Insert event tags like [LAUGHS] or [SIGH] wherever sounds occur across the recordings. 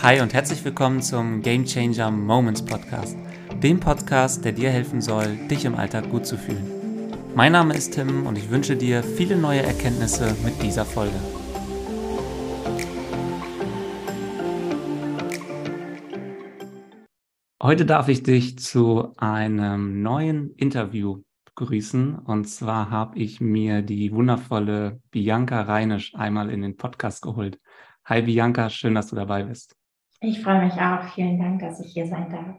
Hi und herzlich willkommen zum Game Changer Moments Podcast, dem Podcast, der dir helfen soll, dich im Alltag gut zu fühlen. Mein Name ist Tim und ich wünsche dir viele neue Erkenntnisse mit dieser Folge. Heute darf ich dich zu einem neuen Interview begrüßen. Und zwar habe ich mir die wundervolle Bianca Reinisch einmal in den Podcast geholt. Hi Bianca, schön, dass du dabei bist. Ich freue mich auch. Vielen Dank, dass ich hier sein darf.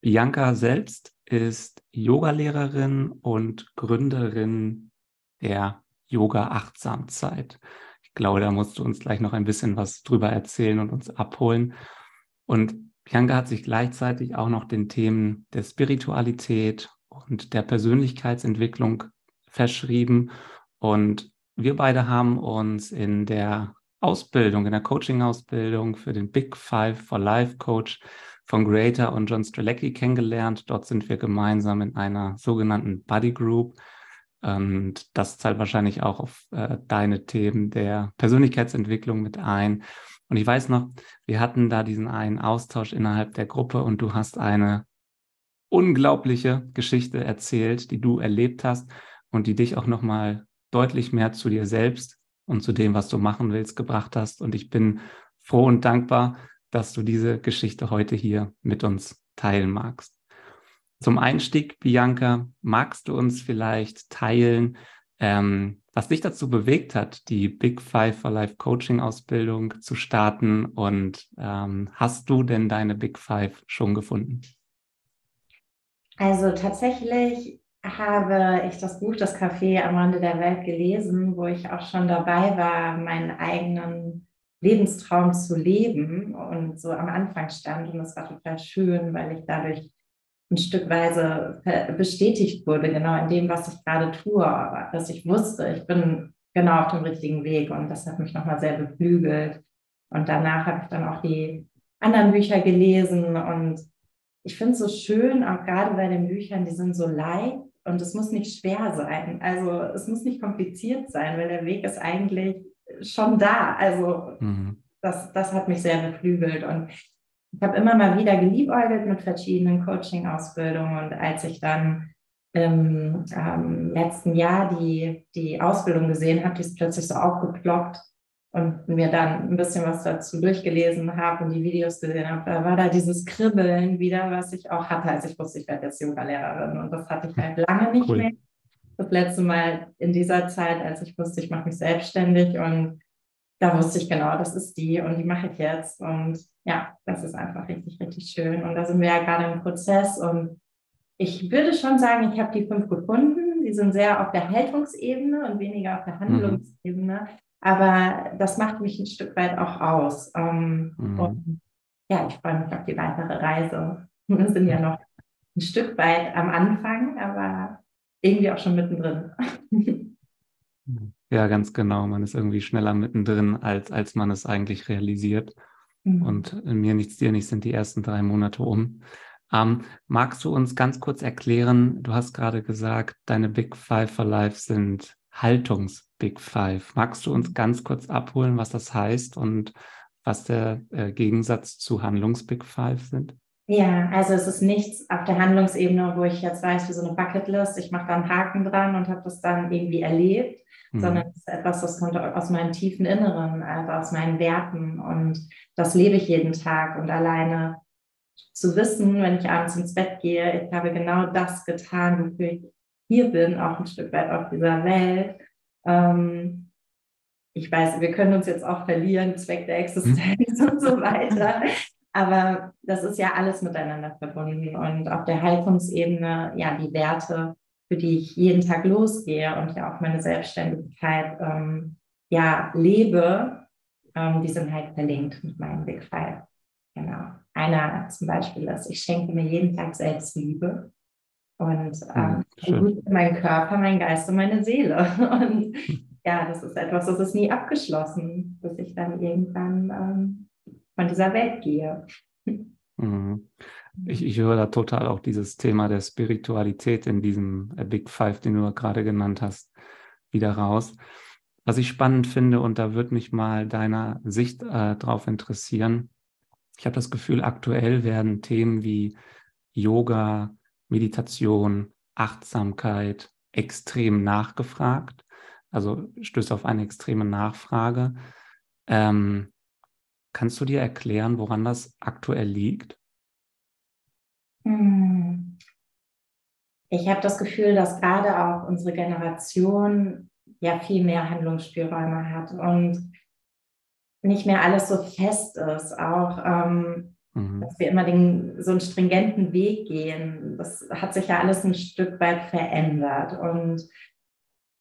Bianca selbst ist Yogalehrerin und Gründerin der Yoga Achtsamzeit. Ich glaube, da musst du uns gleich noch ein bisschen was drüber erzählen und uns abholen. Und Bianca hat sich gleichzeitig auch noch den Themen der Spiritualität und der Persönlichkeitsentwicklung verschrieben. Und wir beide haben uns in der Ausbildung, in der Coaching-Ausbildung für den Big Five for Life Coach von Greater und John Strelecki kennengelernt. Dort sind wir gemeinsam in einer sogenannten Buddy Group. Und das zahlt wahrscheinlich auch auf äh, deine Themen der Persönlichkeitsentwicklung mit ein. Und ich weiß noch, wir hatten da diesen einen Austausch innerhalb der Gruppe und du hast eine unglaubliche Geschichte erzählt, die du erlebt hast und die dich auch nochmal deutlich mehr zu dir selbst und zu dem, was du machen willst, gebracht hast. Und ich bin froh und dankbar, dass du diese Geschichte heute hier mit uns teilen magst. Zum Einstieg, Bianca, magst du uns vielleicht teilen, ähm, was dich dazu bewegt hat, die Big Five for Life Coaching Ausbildung zu starten? Und ähm, hast du denn deine Big Five schon gefunden? Also tatsächlich habe ich das Buch Das Café am Rande der Welt gelesen, wo ich auch schon dabei war, meinen eigenen Lebenstraum zu leben und so am Anfang stand. Und das war total schön, weil ich dadurch ein Stückweise bestätigt wurde, genau in dem, was ich gerade tue, dass ich wusste, ich bin genau auf dem richtigen Weg und das hat mich nochmal sehr beflügelt. Und danach habe ich dann auch die anderen Bücher gelesen und ich finde es so schön, auch gerade bei den Büchern, die sind so leicht und es muss nicht schwer sein. Also es muss nicht kompliziert sein, weil der Weg ist eigentlich schon da. Also mhm. das, das hat mich sehr beflügelt. Und ich habe immer mal wieder geliebäugelt mit verschiedenen Coaching-Ausbildungen. Und als ich dann im ähm, letzten Jahr die, die Ausbildung gesehen habe, die ist plötzlich so aufgeploppt und mir dann ein bisschen was dazu durchgelesen habe und die Videos gesehen habe, da war da dieses Kribbeln wieder, was ich auch hatte, als ich wusste, ich werde jetzt Yoga-Lehrerin. Und das hatte ich halt lange nicht cool. mehr. Das letzte Mal in dieser Zeit, als ich wusste, ich mache mich selbstständig und da wusste ich genau, das ist die und die mache ich jetzt. Und ja, das ist einfach richtig, richtig schön. Und da sind wir ja gerade im Prozess und ich würde schon sagen, ich habe die fünf gefunden. Die sind sehr auf der Haltungsebene und weniger auf der mhm. Handlungsebene. Aber das macht mich ein Stück weit auch aus. Ähm, mhm. Und ja, ich freue mich auf die weitere Reise. Wir sind ja noch ein Stück weit am Anfang, aber irgendwie auch schon mittendrin. [LAUGHS] Ja, ganz genau. Man ist irgendwie schneller mittendrin, als, als man es eigentlich realisiert. Mhm. Und mir nichts, dir nichts sind die ersten drei Monate um. Ähm, magst du uns ganz kurz erklären, du hast gerade gesagt, deine Big Five for Life sind Haltungs-Big Five. Magst du uns ganz kurz abholen, was das heißt und was der äh, Gegensatz zu Handlungs-Big Five sind? Ja, also es ist nichts auf der Handlungsebene, wo ich jetzt weiß, wie so eine Bucketlist, ich mache da einen Haken dran und habe das dann irgendwie erlebt, mhm. sondern es ist etwas, das kommt aus meinem tiefen Inneren, also aus meinen Werten und das lebe ich jeden Tag und alleine zu wissen, wenn ich abends ins Bett gehe, ich habe genau das getan, wofür ich hier bin, auch ein Stück weit auf dieser Welt. Ähm, ich weiß, wir können uns jetzt auch verlieren, Zweck der Existenz mhm. [LAUGHS] und so weiter. Aber das ist ja alles miteinander verbunden. Und auf der Haltungsebene, ja, die Werte, für die ich jeden Tag losgehe und ja auch meine Selbstständigkeit ähm, ja, lebe, ähm, die sind halt verlinkt mit meinem Big Five. Genau. Einer zum Beispiel ist, ich schenke mir jeden Tag Selbstliebe. Und ähm, gut mein Körper, mein Geist und meine Seele. [LAUGHS] Und ja, das ist etwas, das ist nie abgeschlossen, bis ich dann irgendwann ähm, von dieser Welt gehe. Mhm. Ich, ich höre da total auch dieses Thema der Spiritualität in diesem äh, Big Five, den du gerade genannt hast, wieder raus. was ich spannend finde, und da würde mich mal deiner Sicht äh, drauf interessieren. Ich habe das Gefühl, aktuell werden Themen wie Yoga, Meditation, Achtsamkeit extrem nachgefragt. Also stößt auf eine extreme Nachfrage. Ähm, kannst du dir erklären, woran das aktuell liegt? Hm. Ich habe das Gefühl, dass gerade auch unsere Generation ja viel mehr Handlungsspielräume hat und nicht mehr alles so fest ist. Auch, ähm, mhm. dass wir immer den, so einen stringenten Weg gehen. Das hat sich ja alles ein Stück weit verändert. Und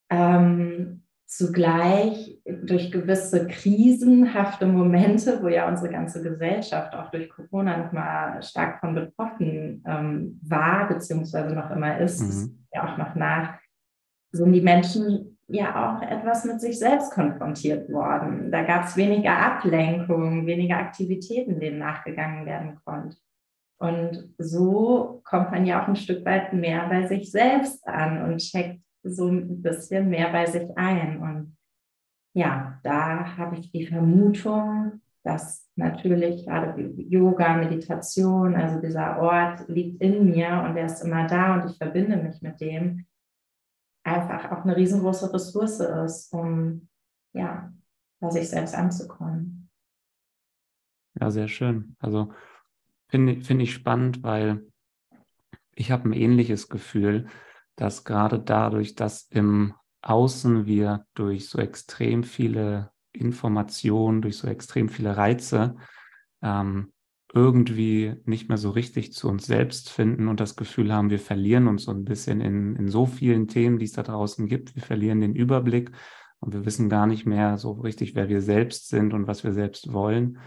ähm, zugleich durch gewisse krisenhafte Momente, wo ja unsere ganze Gesellschaft auch durch Corona nochmal stark von betroffen ähm, war, beziehungsweise noch immer ist, mhm. ja auch noch nach, sind die Menschen ja auch etwas mit sich selbst konfrontiert worden. Da gab es weniger Ablenkung, weniger Aktivitäten, denen nachgegangen werden konnte. Und so kommt man ja auch ein Stück weit mehr bei sich selbst an und checkt so ein bisschen mehr bei sich ein. Und ja, da habe ich die Vermutung, dass natürlich gerade Yoga, Meditation, also dieser Ort liegt in mir und der ist immer da und ich verbinde mich mit dem, einfach auch eine riesengroße Ressource ist, um ja, bei sich selbst anzukommen. Ja, sehr schön. Also finde find ich spannend, weil ich habe ein ähnliches Gefühl, dass gerade dadurch, dass im Außen wir durch so extrem viele Informationen, durch so extrem viele Reize ähm, irgendwie nicht mehr so richtig zu uns selbst finden und das Gefühl haben, wir verlieren uns so ein bisschen in, in so vielen Themen, die es da draußen gibt. Wir verlieren den Überblick und wir wissen gar nicht mehr so richtig, wer wir selbst sind und was wir selbst wollen.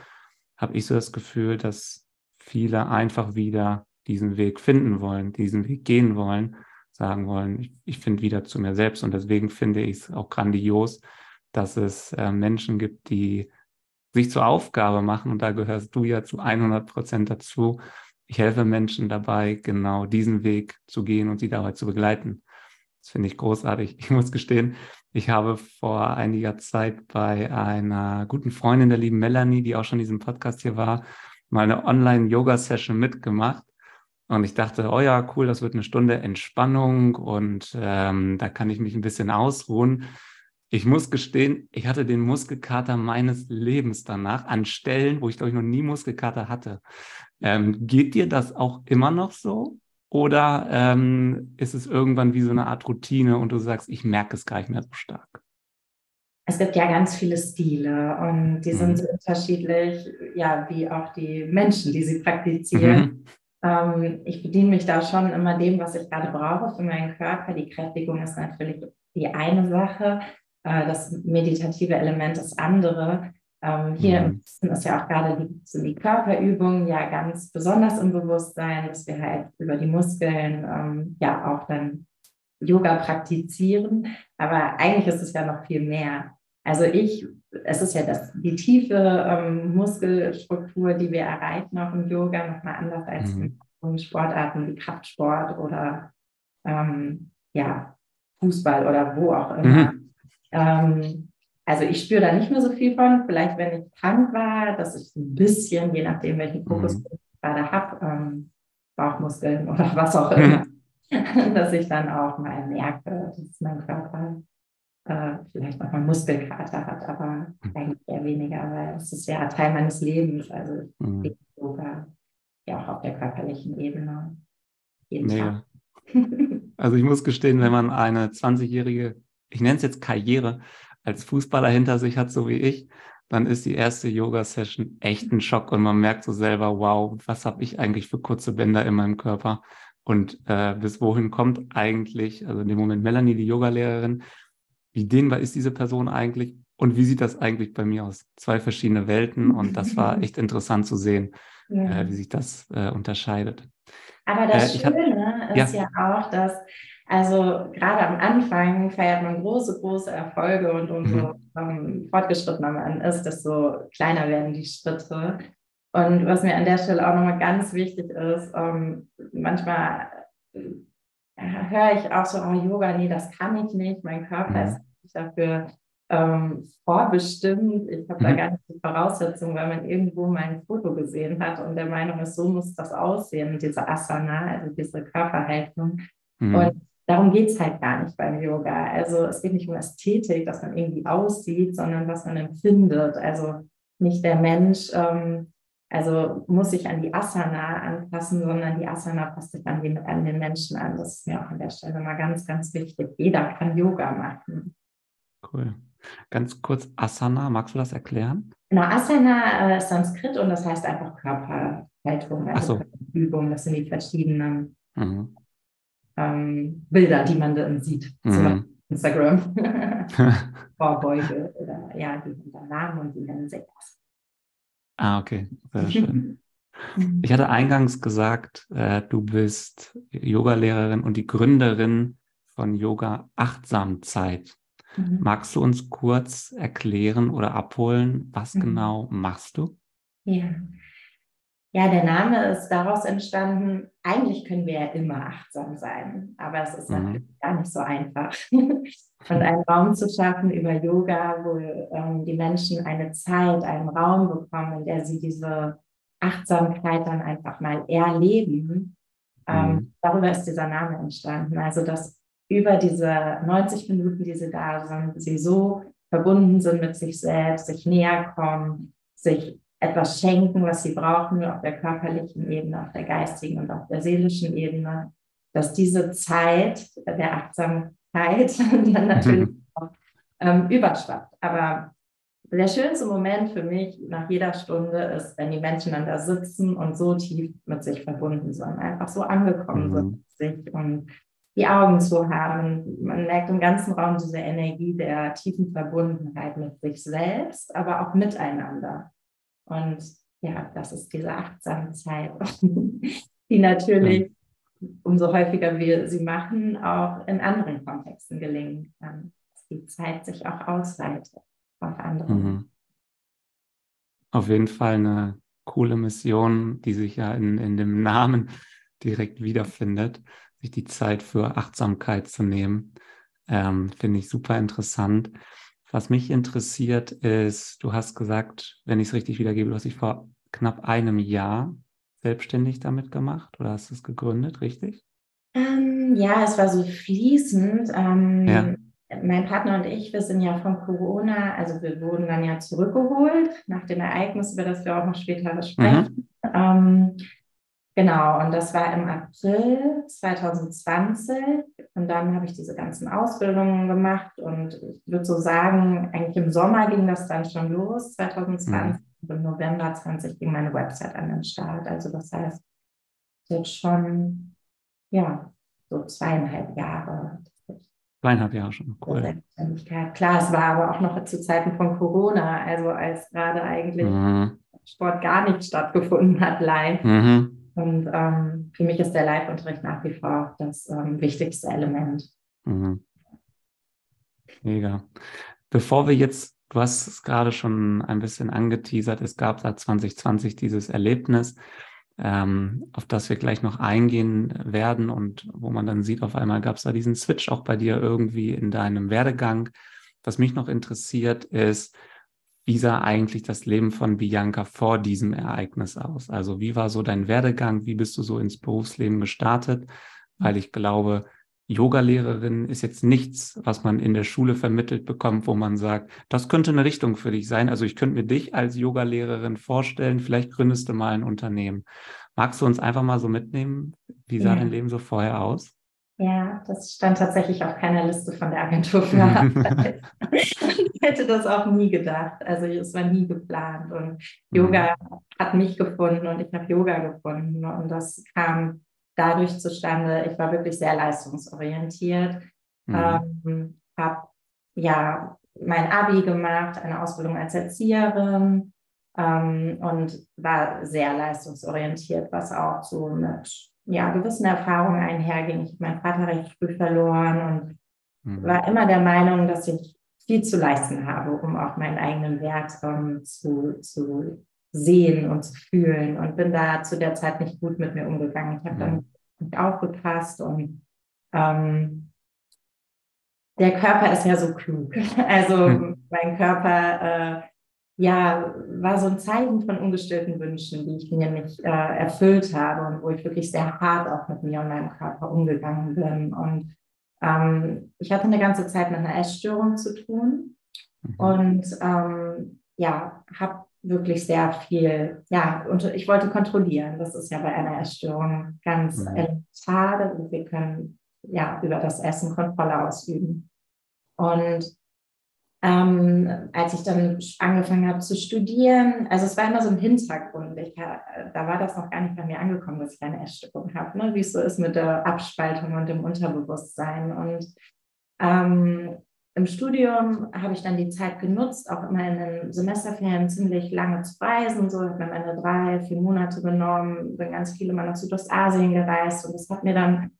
Habe ich so das Gefühl, dass viele einfach wieder diesen Weg finden wollen, diesen Weg gehen wollen sagen wollen, ich, ich finde wieder zu mir selbst. Und deswegen finde ich es auch grandios, dass es äh, Menschen gibt, die sich zur Aufgabe machen. Und da gehörst du ja zu 100 Prozent dazu. Ich helfe Menschen dabei, genau diesen Weg zu gehen und sie dabei zu begleiten. Das finde ich großartig. Ich muss gestehen, ich habe vor einiger Zeit bei einer guten Freundin der lieben Melanie, die auch schon in diesem Podcast hier war, mal eine Online-Yoga-Session mitgemacht. Und ich dachte, oh ja, cool, das wird eine Stunde Entspannung und ähm, da kann ich mich ein bisschen ausruhen. Ich muss gestehen, ich hatte den Muskelkater meines Lebens danach an Stellen, wo ich glaube ich noch nie Muskelkater hatte. Ähm, geht dir das auch immer noch so? Oder ähm, ist es irgendwann wie so eine Art Routine und du sagst, ich merke es gar nicht mehr so stark? Es gibt ja ganz viele Stile und die sind mhm. so unterschiedlich, ja, wie auch die Menschen, die sie praktizieren. Mhm. Ähm, ich bediene mich da schon immer dem, was ich gerade brauche für meinen Körper. Die Kräftigung ist natürlich die eine Sache, äh, das meditative Element das andere. Ähm, hier mhm. ist ja auch gerade die, so die Körperübungen ja ganz besonders im Bewusstsein, dass wir halt über die Muskeln ähm, ja auch dann Yoga praktizieren. Aber eigentlich ist es ja noch viel mehr. Also ich, es ist ja das, die tiefe ähm, Muskelstruktur, die wir erreichen auch im Yoga, nochmal anders als mhm. in Sportarten wie Kraftsport oder ähm, ja, Fußball oder wo auch immer. Mhm. Ähm, also ich spüre da nicht mehr so viel von. Vielleicht, wenn ich krank war, dass ich ein bisschen, je nachdem, welchen Fokus mhm. ich gerade habe, ähm, Bauchmuskeln [LAUGHS] oder was auch immer, mhm. [LAUGHS] dass ich dann auch mal merke, dass mein Körper äh, vielleicht noch mal Muskelkater hat, aber mhm. eigentlich eher weniger, weil es ist ja Teil meines Lebens, also mhm. Yoga, ja auch auf der körperlichen Ebene. Jeden Mega. Tag. [LAUGHS] also ich muss gestehen, wenn man eine 20-jährige, ich nenne es jetzt Karriere, als Fußballer hinter sich hat, so wie ich, dann ist die erste Yoga-Session echt ein Schock und man merkt so selber, wow, was habe ich eigentlich für kurze Bänder in meinem Körper? Und äh, bis wohin kommt eigentlich, also in dem Moment Melanie, die Yogalehrerin, wie dehnbar ist diese Person eigentlich und wie sieht das eigentlich bei mir aus? Zwei verschiedene Welten und das war [LAUGHS] echt interessant zu sehen, ja. äh, wie sich das äh, unterscheidet. Aber das äh, Schöne hab, ist ja. ja. auch, dass also gerade am Anfang feiert man große, große Erfolge und umso mhm. um, fortgeschrittener man ist, desto kleiner werden die Schritte. Und was mir an der Stelle auch nochmal ganz wichtig ist, um, manchmal höre ich auch so, oh Yoga, nee, das kann ich nicht, mein Körper mhm. ist nicht dafür ähm, vorbestimmt. Ich habe Mhm. da gar nicht die Voraussetzungen, weil man irgendwo mal ein Foto gesehen hat und der Meinung ist, so muss das aussehen, diese Asana, also diese Körperhaltung. Mhm. Und darum geht es halt gar nicht beim Yoga. Also es geht nicht um Ästhetik, dass man irgendwie aussieht, sondern was man empfindet. Also nicht der Mensch, ähm, also muss sich an die Asana anpassen, sondern die Asana passt sich an, die, an den Menschen an. Das ist mir auch an der Stelle mal ganz, ganz wichtig. Jeder kann Yoga machen. Cool. Ganz kurz, Asana, magst du das erklären? Genau, Asana äh, ist Sanskrit und das heißt einfach Körperhaltung, also so. Übung. Das sind die verschiedenen Mhm. Ähm, Bilder, die man dann sieht. Zum Mhm. Instagram. [LAUGHS] [LAUGHS] Vorbeuge oder ja, die sind dann Namen und die nennen sich das. ah, okay, sehr schön. [LAUGHS] Ich hatte eingangs gesagt, äh, du bist Yogalehrerin und die Gründerin von Yoga Achtsamzeit. Mhm. Magst du uns kurz erklären oder abholen, was Mhm. genau machst du? Ja. Ja, der Name ist daraus entstanden, eigentlich können wir ja immer achtsam sein, aber es ist Mhm. natürlich gar nicht so einfach. [LAUGHS] Und einen Raum zu schaffen über Yoga, wo ähm, die Menschen eine Zeit, einen Raum bekommen, in der sie diese Achtsamkeit dann einfach mal erleben. Ähm, Mhm. darüber ist dieser Name entstanden. Also, dass über diese 90 Minuten, die sie da sind, sie so verbunden sind mit sich selbst, sich näher kommen, sich etwas schenken, was sie brauchen, auf der körperlichen Ebene, auf der geistigen und auf der seelischen Ebene, dass diese Zeit der Achtsamkeit [LAUGHS] dann natürlich auch ähm, überschwappt. Aber der schönste Moment für mich nach jeder Stunde ist, wenn die Menschen dann da sitzen und so tief mit sich verbunden sind, einfach so angekommen Mhm. sind mit sich und die Augen zu haben. Man merkt im ganzen Raum diese Energie der tiefen Verbundenheit mit sich selbst, aber auch miteinander. Und ja, das ist diese achtsame Zeit, [LAUGHS] die natürlich, umso häufiger wir sie machen, auch in anderen Kontexten gelingen kann. Dass die Zeit sich auch ausweitet auf andere. Mhm. Auf jeden Fall eine coole Mission, die sich ja in, in dem Namen direkt wiederfindet, sich die Zeit für Achtsamkeit zu nehmen. Ähm, Finde ich super interessant. Was mich interessiert ist, du hast gesagt, wenn ich es richtig wiedergebe, du hast dich vor knapp einem Jahr selbstständig damit gemacht oder hast es gegründet, richtig? Ähm, ja, es war so fließend. Ähm, Ja. Mein Partner und ich, wir sind ja von Corona, also wir wurden dann ja zurückgeholt nach dem Ereignis, über das wir auch noch später sprechen. Ähm, genau, und das war im April 2020. Und dann habe ich diese ganzen Ausbildungen gemacht und ich würde so sagen, eigentlich im Sommer ging das dann schon los, 2020. Und im November 20 ging meine Website an den Start. Also das heißt, jetzt schon, ja, so zweieinhalb Jahre. Zweieinhalb Jahre schon, cool. Klar, es war aber auch noch zu Zeiten von Corona, also als gerade eigentlich Mhm. Sport gar nicht stattgefunden hat live. Mhm. Und ähm, für mich ist der Live-Unterricht nach wie vor das ähm, wichtigste Element. Mhm. Mega. Bevor wir jetzt, du hast es gerade schon ein bisschen angeteasert, es gab da 2020 dieses Erlebnis, ähm, auf das wir gleich noch eingehen werden und wo man dann sieht, auf einmal gab es da diesen Switch auch bei dir irgendwie in deinem Werdegang. Was mich noch interessiert ist, wie sah eigentlich das Leben von Bianca vor diesem Ereignis aus? Also wie war so dein Werdegang? Wie bist du so ins Berufsleben gestartet? Weil ich glaube, Yogalehrerin ist jetzt nichts, was man in der Schule vermittelt bekommt, wo man sagt, das könnte eine Richtung für dich sein. Also ich könnte mir dich als Yogalehrerin vorstellen, vielleicht gründest du mal ein Unternehmen. Magst du uns einfach mal so mitnehmen? Wie sah Ja. dein Leben so vorher aus? Ja, das stand tatsächlich auf keiner Liste von der Agentur für Arbeit. [LAUGHS] ich hätte das auch nie gedacht. Also es war nie geplant. Und Yoga hat mich gefunden und ich habe Yoga gefunden. Und das kam dadurch zustande, ich war wirklich sehr leistungsorientiert. Mhm. Ähm, habe ja mein Abi gemacht, eine Ausbildung als Erzieherin ähm, und war sehr leistungsorientiert, was auch so mit ja, gewissen Erfahrungen einherging. Ich habe meinen Vater recht früh verloren und Mhm. war immer der Meinung, dass ich viel zu leisten habe, um auch meinen eigenen Wert ähm, zu, zu sehen und zu fühlen und bin da zu der Zeit nicht gut mit mir umgegangen. Ich habe dann nicht aufgepasst und ähm, der Körper ist ja so klug. [LAUGHS] Also hm. mein Körper äh, ja, war so ein Zeichen von ungestillten Wünschen, die ich mir nicht äh, erfüllt habe und wo ich wirklich sehr hart auch mit mir und meinem Körper umgegangen bin. Und ähm, ich hatte eine ganze Zeit mit einer Essstörung zu tun mhm. und ähm, ja, habe wirklich sehr viel, ja, und ich wollte kontrollieren. Das ist ja bei einer Essstörung ganz mhm. elementar. Wir können ja über das Essen Kontrolle ausüben. Und ähm, als ich dann angefangen habe zu studieren, also es war immer so im Hintergrund. Ich, da war das noch gar nicht bei mir angekommen, dass ich eine Essstörung habe, ne? wie es so ist mit der Abspaltung und dem Unterbewusstsein. Und ähm, im Studium habe ich dann die Zeit genutzt, auch immer in den Semesterferien ziemlich lange zu reisen. So habe mir meine drei, vier Monate genommen, bin ganz viele Mal nach Südostasien gereist und das hat mir dann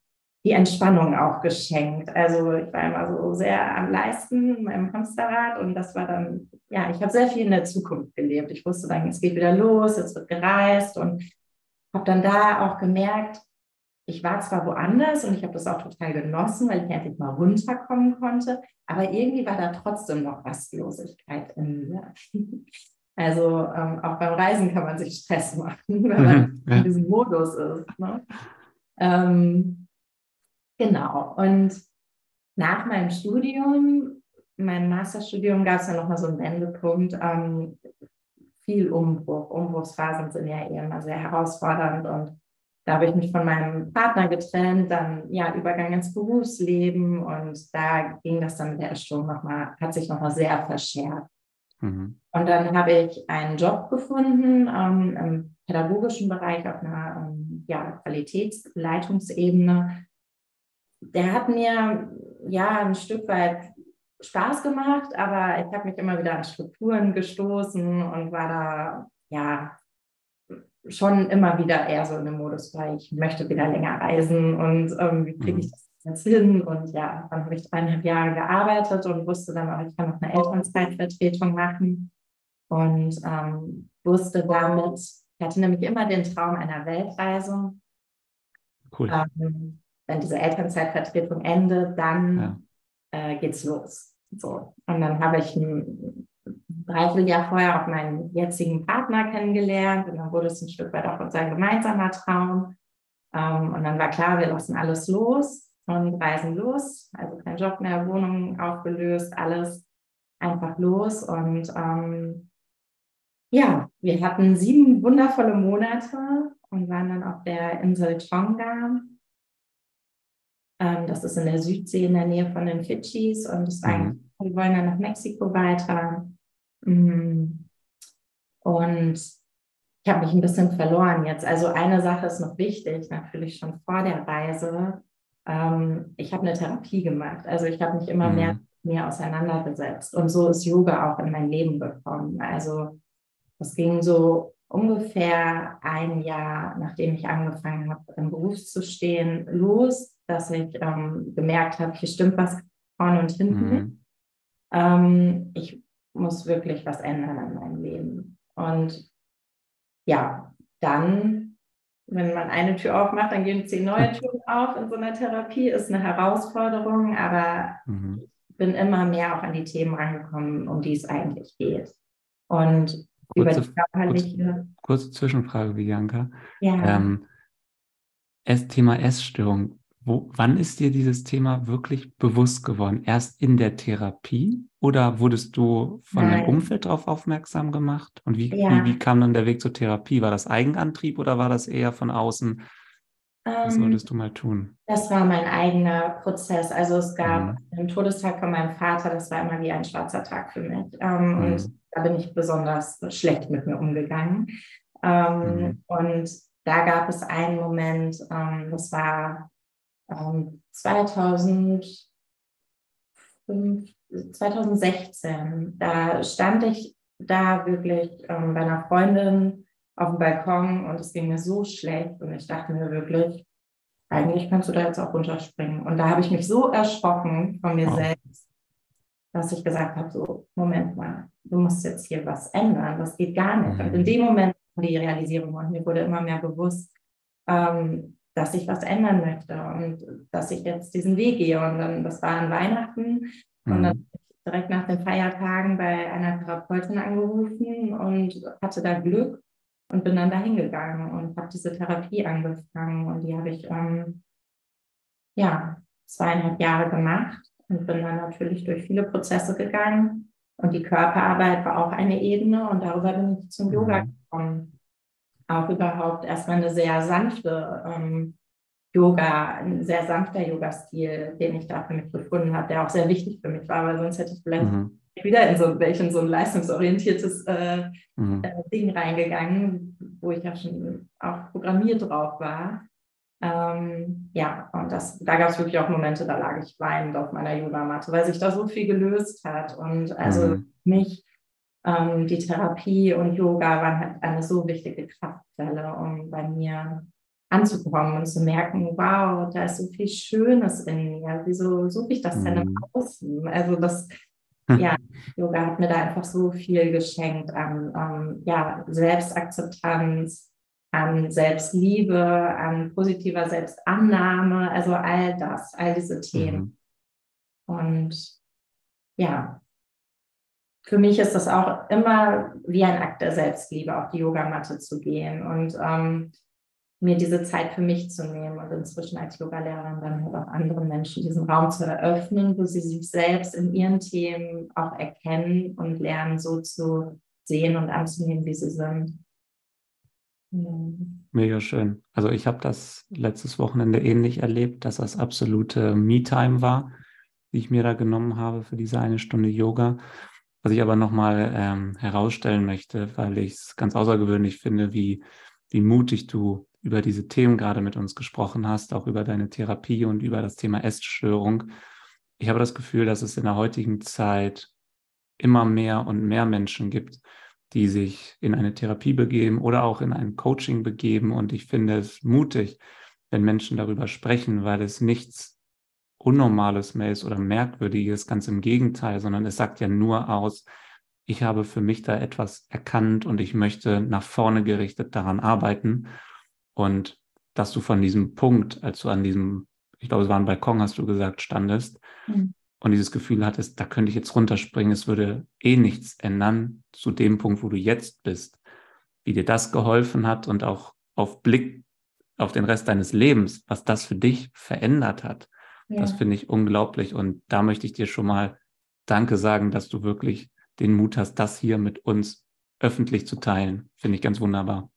die Entspannung auch geschenkt. Also ich war immer so sehr am Leisten in meinem Hamsterrad und das war dann, ja, ich habe sehr viel in der Zukunft gelebt. Ich wusste dann, es geht wieder los, jetzt wird gereist und habe dann da auch gemerkt, ich war zwar woanders und ich habe das auch total genossen, weil ich endlich mal runterkommen konnte, aber irgendwie war da trotzdem noch Rastlosigkeit in mir. [LAUGHS] Also ähm, auch beim Reisen kann man sich Stress machen, [LAUGHS] wenn man ja. in diesem Modus ist. Ne? Ähm, genau. Und nach meinem Studium, meinem Masterstudium, gab es dann nochmal so einen Wendepunkt. Ähm, viel Umbruch. Umbruchsphasen sind ja eh immer sehr herausfordernd und da habe ich mich von meinem Partner getrennt, dann ja Übergang ins Berufsleben und da ging das dann mit der Essstörung nochmal, hat sich nochmal sehr verschärft. Mhm. Und dann habe ich einen Job gefunden ähm, im pädagogischen Bereich auf einer ähm, ja, Qualitätsleitungsebene. Der hat mir ja ein Stück weit Spaß gemacht, aber ich habe mich immer wieder an Strukturen gestoßen und war da ja schon immer wieder eher so in dem Modus, weil ich möchte wieder länger reisen und ähm, wie kriege ich mhm. das jetzt hin? Und ja, dann habe ich dreieinhalb Jahre gearbeitet und wusste dann auch, ich kann noch eine Elternzeitvertretung machen und ähm, wusste damit, ich hatte nämlich immer den Traum einer Weltreise. Cool. Ähm, wenn diese Elternzeitvertretung endet, dann ja. äh, geht's los. So. Und dann habe ich ein dreiviertel Jahr vorher auch meinen jetzigen Partner kennengelernt und dann wurde es ein Stück weit auch unser gemeinsamer Traum. Ähm, und dann war klar, wir lassen alles los und reisen los. Also kein Job mehr, Wohnung aufgelöst, alles einfach los. Und ähm, ja, wir hatten sieben wundervolle Monate und waren dann auf der Insel Tonga. Ähm, das ist in der Südsee in der Nähe von den Fidschis und das mhm. wir wollen dann nach Mexiko weiter. Mm. Und ich habe mich ein bisschen verloren jetzt. Also eine Sache ist noch wichtig, natürlich schon vor der Reise. Ähm, ich habe eine Therapie gemacht. Also ich habe mich immer mhm. mehr mit mir auseinandergesetzt. Und so ist Yoga auch in mein Leben gekommen. Also das ging so ungefähr ein Jahr, nachdem ich angefangen habe, im Beruf zu stehen, los, dass ich ähm, gemerkt habe, hier stimmt was vorne und hinten. Mhm. Ähm, ich muss wirklich was ändern an meinem Leben. Und ja, dann, wenn man eine Tür aufmacht, dann gehen zehn neue [LAUGHS] Türen auf in so einer Therapie, ist eine Herausforderung, aber mhm. ich bin immer mehr auch an die Themen rangekommen, um die es eigentlich geht. Und kurze, über die körperliche. Kurze, kurze Zwischenfrage, Bianca. Ja. Ähm, Thema Essstörung. Wo, wann ist dir dieses Thema wirklich bewusst geworden? Erst in der Therapie oder wurdest du von Nein. dem Umfeld darauf aufmerksam gemacht? Und wie, ja. wie, wie, kam dann der Weg zur Therapie? War das Eigenantrieb oder war das eher von außen? Was ähm, solltest du mal tun? Das war mein eigener Prozess. Also es gab mhm. den Todestag von meinem Vater, das war immer wie ein schwarzer Tag für mich. Ähm, mhm. Und da bin ich besonders schlecht mit mir umgegangen. Ähm, mhm. Und da gab es einen Moment, ähm, das war 2005, ähm, 2016, da stand ich da wirklich ähm, bei einer Freundin auf dem Balkon und es ging mir so schlecht und ich dachte mir wirklich, eigentlich kannst du da jetzt auch runterspringen. Und da habe ich mich so erschrocken von mir wow. selbst, dass ich gesagt habe, so, Moment mal, du musst jetzt hier was ändern, das geht gar nicht. Und in mhm. dem Moment die Realisierung und mir wurde immer mehr bewusst, ähm, dass ich was ändern möchte und dass ich jetzt diesen Weg gehe. Und dann, das war an Weihnachten mhm. und dann direkt nach den Feiertagen bei einer Therapeutin angerufen und hatte da Glück und bin dann da hingegangen und habe diese Therapie angefangen und die habe ich ähm, ja zweieinhalb Jahre gemacht und bin dann natürlich durch viele Prozesse gegangen und die Körperarbeit war auch eine Ebene und darüber bin ich zum Yoga mhm. gekommen. Auch überhaupt erstmal eine sehr sanfte ähm, Yoga, ein sehr sanfter Yoga-Stil, den ich da für mich gefunden habe, der auch sehr wichtig für mich war, weil sonst hätte ich vielleicht mhm. wieder in so, in so ein leistungsorientiertes äh, mhm. äh, Ding reingegangen, wo ich ja schon auch programmiert drauf war. Ähm, ja, und das, da gab es wirklich auch Momente, da lag ich weinend auf meiner Yogamatte, weil sich da so viel gelöst hat. Und also mhm. mich, ähm, die Therapie und Yoga waren halt eine so wichtige Kraftquelle, um bei mir anzukommen und zu merken, wow, da ist so viel Schönes in mir. Wieso suche ich das mhm. denn im mhm. Außen? Also das, hm. ja, Yoga hat mir da einfach so viel geschenkt an ähm, ja, Selbstakzeptanz, an Selbstliebe, an positiver Selbstannahme, also all das, all diese Themen. Mhm. Und ja, für mich ist das auch immer wie ein Akt der Selbstliebe, auf die Yogamatte zu gehen und ähm, mir diese Zeit für mich zu nehmen und inzwischen als Yogalehrerin dann halt auch anderen Menschen diesen Raum zu eröffnen, wo sie sich selbst in ihren Themen auch erkennen und lernen, so zu sehen und anzunehmen, wie sie sind. Mega schön. Also ich habe das letztes Wochenende ähnlich erlebt, dass das absolute Me-Time war, die ich mir da genommen habe für diese eine Stunde Yoga. Was ich aber nochmal ähm, herausstellen möchte, weil ich es ganz außergewöhnlich finde, wie, wie mutig du über diese Themen gerade mit uns gesprochen hast, auch über deine Therapie und über das Thema Essstörung. Ich habe das Gefühl, dass es in der heutigen Zeit immer mehr und mehr Menschen gibt, die sich in eine Therapie begeben oder auch in ein Coaching begeben. Und ich finde es mutig, wenn Menschen darüber sprechen, weil es nichts Unnormales mehr ist oder Merkwürdiges, ganz im Gegenteil, sondern es sagt ja nur aus, ich habe für mich da etwas erkannt und ich möchte nach vorne gerichtet daran arbeiten. Und dass du von diesem Punkt, als du an diesem, ich glaube, es war ein Balkon, hast du gesagt, standest, mhm und dieses Gefühl hattest, da könnte ich jetzt runterspringen, es würde eh nichts ändern zu dem Punkt, wo du jetzt bist, wie dir das geholfen hat und auch auf Blick auf den Rest deines Lebens, was das für dich verändert hat. Ja. Das finde ich unglaublich und da möchte ich dir schon mal Danke sagen, dass du wirklich den Mut hast, das hier mit uns öffentlich zu teilen. Finde ich ganz wunderbar.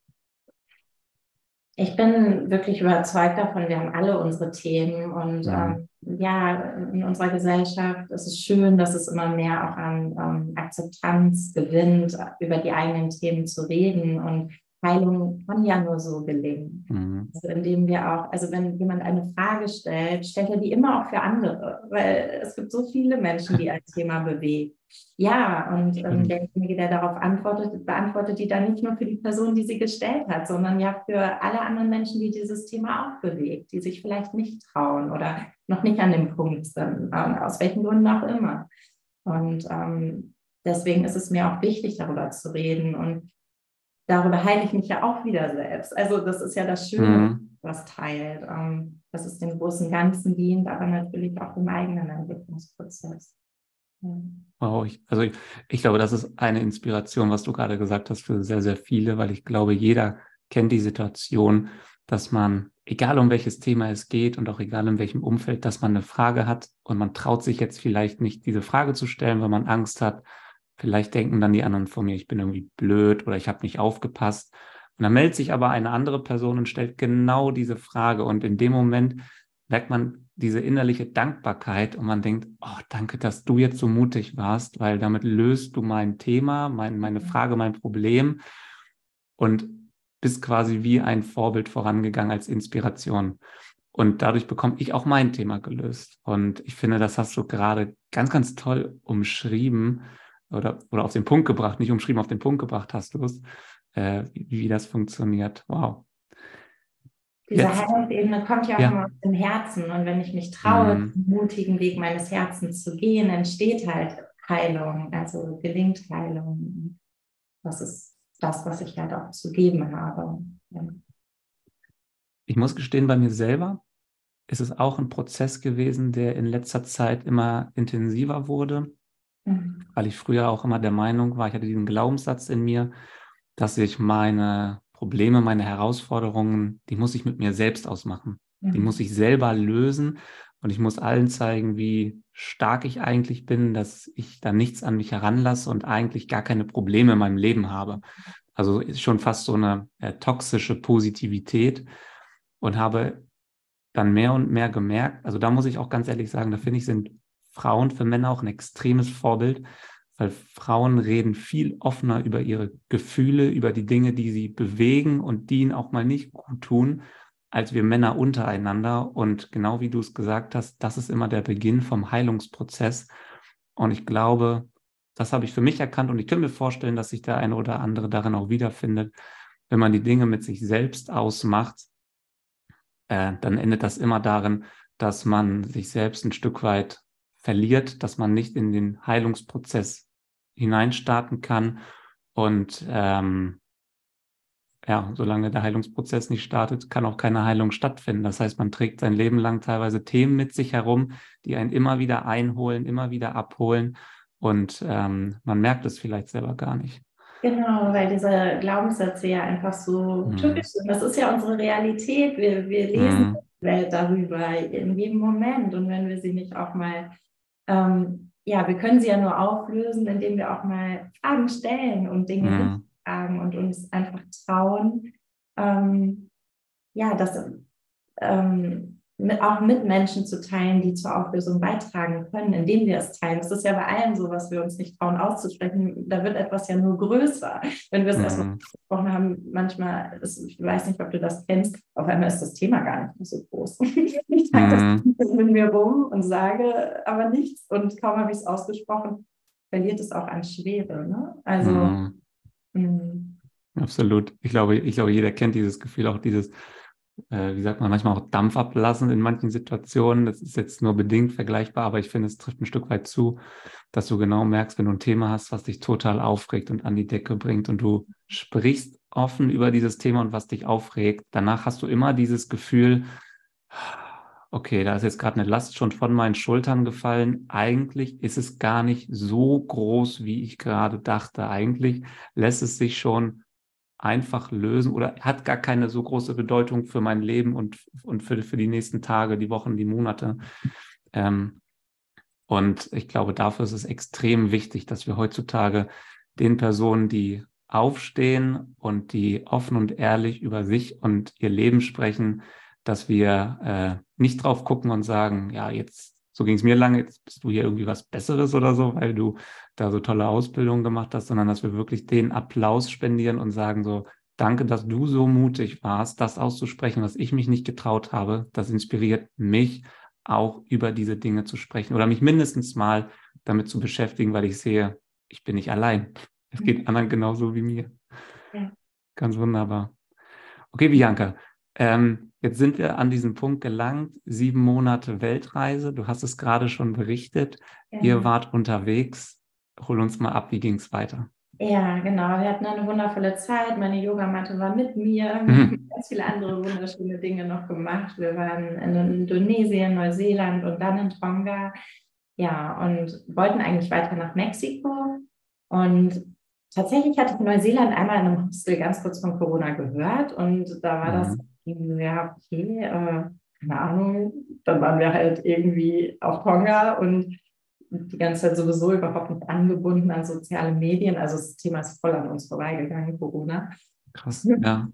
Ich bin wirklich überzeugt davon, wir haben alle unsere Themen und ja. ähm, ja, in unserer Gesellschaft ist es schön, dass es immer mehr auch an ähm, Akzeptanz gewinnt, über die eigenen Themen zu reden und Heilung kann ja nur so gelingen. Mhm. Also indem wir auch, also wenn jemand eine Frage stellt, stellt er die immer auch für andere, weil es gibt so viele Menschen, die ein [LAUGHS] Thema bewegen. Ja, und ähm, derjenige, der darauf antwortet, beantwortet die dann nicht nur für die Person, die sie gestellt hat, sondern ja für alle anderen Menschen, die dieses Thema auch bewegt, die sich vielleicht nicht trauen oder noch nicht an dem Punkt sind, äh, aus welchen Gründen auch immer. Und ähm, deswegen ist es mir auch wichtig, darüber zu reden. Und darüber heile ich mich ja auch wieder selbst. Also das ist ja das Schöne, mhm. was teilt, ähm, dass es dem großen Ganzen dient, aber natürlich auch dem eigenen Entwicklungsprozess. Ja. Wow, ich, also ich, ich glaube, das ist eine Inspiration, was du gerade gesagt hast, für sehr, sehr viele, weil ich glaube, jeder kennt die Situation, dass man, egal um welches Thema es geht und auch egal in welchem Umfeld, dass man eine Frage hat und man traut sich jetzt vielleicht nicht, diese Frage zu stellen, weil man Angst hat, Vielleicht denken dann die anderen von mir, ich bin irgendwie blöd oder ich habe nicht aufgepasst. Und dann meldet sich aber eine andere Person und stellt genau diese Frage. Und in dem Moment merkt man diese innerliche Dankbarkeit und man denkt, oh, danke, dass du jetzt so mutig warst, weil damit löst du mein Thema, mein, meine Frage, mein Problem und bist quasi wie ein Vorbild vorangegangen als Inspiration. Und dadurch bekomme ich auch mein Thema gelöst. Und ich finde, das hast du gerade ganz, ganz toll umschrieben, oder, oder auf den Punkt gebracht, nicht umschrieben, auf den Punkt gebracht hast du es, äh, wie, wie, das funktioniert. Wow. Diese Heilungsebene kommt ja auch ja. immer aus dem Herzen. Und wenn ich mich traue, mhm. den mutigen Weg meines Herzens zu gehen, entsteht halt Heilung, also gelingt Heilung. Das ist das, was ich halt auch zu geben habe. Ja. Ich muss gestehen, bei mir selber ist es auch ein Prozess gewesen, der in letzter Zeit immer intensiver wurde, mhm. weil ich früher auch immer der Meinung war, ich hatte diesen Glaubenssatz in mir, dass ich meine Probleme, meine Herausforderungen, die muss ich mit mir selbst ausmachen. Mhm. Die muss ich selber lösen und ich muss allen zeigen, wie stark ich eigentlich bin, dass ich da nichts an mich heranlasse und eigentlich gar keine Probleme in meinem Leben habe. Also ist schon fast so eine äh, toxische Positivität und habe dann mehr und mehr gemerkt, also da muss ich auch ganz ehrlich sagen, da finde ich, sind Frauen für Männer auch ein extremes Vorbild, weil Frauen reden viel offener über ihre Gefühle, über die Dinge, die sie bewegen und die ihnen auch mal nicht gut tun, als wir Männer untereinander. Und genau wie du es gesagt hast, das ist immer der Beginn vom Heilungsprozess. Und ich glaube, das habe ich für mich erkannt und ich kann mir vorstellen, dass sich der eine oder andere darin auch wiederfindet. Wenn man die Dinge mit sich selbst ausmacht, äh, dann endet das immer darin, dass man sich selbst ein Stück weit verliert, dass man nicht in den Heilungsprozess hineinstarten kann. Und ähm, ja, solange der Heilungsprozess nicht startet, kann auch keine Heilung stattfinden. Das heißt, man trägt sein Leben lang teilweise Themen mit sich herum, die einen immer wieder einholen, immer wieder abholen. Und ähm, man merkt es vielleicht selber gar nicht. Genau, weil diese Glaubenssätze ja einfach so mhm. typisch sind. Das ist ja unsere Realität. Wir, wir lesen mhm. die Welt darüber in jedem Moment. Und wenn wir sie nicht auch mal, ähm, ja, wir können sie ja nur auflösen, indem wir auch mal Fragen stellen und Dinge mhm. fragen und uns einfach trauen, ähm, ja, dass ähm, mit, auch mit Menschen zu teilen, die zur Auflösung beitragen können, indem wir es teilen. Das ist ja bei allem so, was wir uns nicht trauen auszusprechen. Da wird etwas ja nur größer. Wenn wir es mhm. erstmal gesprochen haben, manchmal, ist, ich weiß nicht, ob du das kennst, auf einmal ist das Thema gar nicht mehr so groß. [LAUGHS] ich trage mhm. das [LAUGHS] mit mir rum und sage aber nichts. Und kaum habe ich es ausgesprochen, verliert es auch an Schwere. Ne? Also. Mhm. Mm. Absolut. Ich glaube, ich glaube, jeder kennt dieses Gefühl, auch dieses, wie sagt man, manchmal auch Dampf ablassen in manchen Situationen. Das ist jetzt nur bedingt vergleichbar, aber ich finde, es trifft ein Stück weit zu, dass du genau merkst, wenn du ein Thema hast, was dich total aufregt und an die Decke bringt und du sprichst offen über dieses Thema und was dich aufregt, danach hast du immer dieses Gefühl, okay, da ist jetzt gerade eine Last schon von meinen Schultern gefallen. Eigentlich ist es gar nicht so groß, wie ich gerade dachte. Eigentlich lässt es sich schon einfach lösen oder hat gar keine so große Bedeutung für mein Leben und, und für, für die nächsten Tage, die Wochen, die Monate. Ähm, und ich glaube, dafür ist es extrem wichtig, dass wir heutzutage den Personen, die aufstehen und die offen und ehrlich über sich und ihr Leben sprechen, dass wir äh, nicht drauf gucken und sagen, ja, jetzt so ging es mir lange, jetzt bist du hier irgendwie was Besseres oder so, weil du da so tolle Ausbildungen gemacht hast, sondern dass wir wirklich den Applaus spendieren und sagen so, danke, dass du so mutig warst, das auszusprechen, was ich mich nicht getraut habe. Das inspiriert mich auch über diese Dinge zu sprechen oder mich mindestens mal damit zu beschäftigen, weil ich sehe, ich bin nicht allein. Es geht mhm. anderen genauso wie mir. Ja. Ganz wunderbar. Okay, Bianca, ähm, Jetzt sind wir an diesem Punkt gelangt, sieben Monate Weltreise. Du hast es gerade schon berichtet. Ja. Ihr wart unterwegs. Hol uns mal ab, wie ging es weiter? Ja, genau. Wir hatten eine wundervolle Zeit. Meine Yogamatte war mit mir. [LAUGHS] Mhm. Ganz viele andere wunderschöne Dinge noch gemacht. Wir waren in Indonesien, Neuseeland und dann in Tonga. Ja, und wollten eigentlich weiter nach Mexiko. Und tatsächlich hatte ich Neuseeland einmal in einem Hostel ganz kurz von Corona gehört. Und da war mhm. das ja, okay, äh, keine Ahnung. Dann waren wir halt irgendwie auf Tonga und die ganze Zeit sowieso überhaupt nicht angebunden an soziale Medien. Also das Thema ist voll an uns vorbeigegangen, Corona. Krass, [LAUGHS] ja.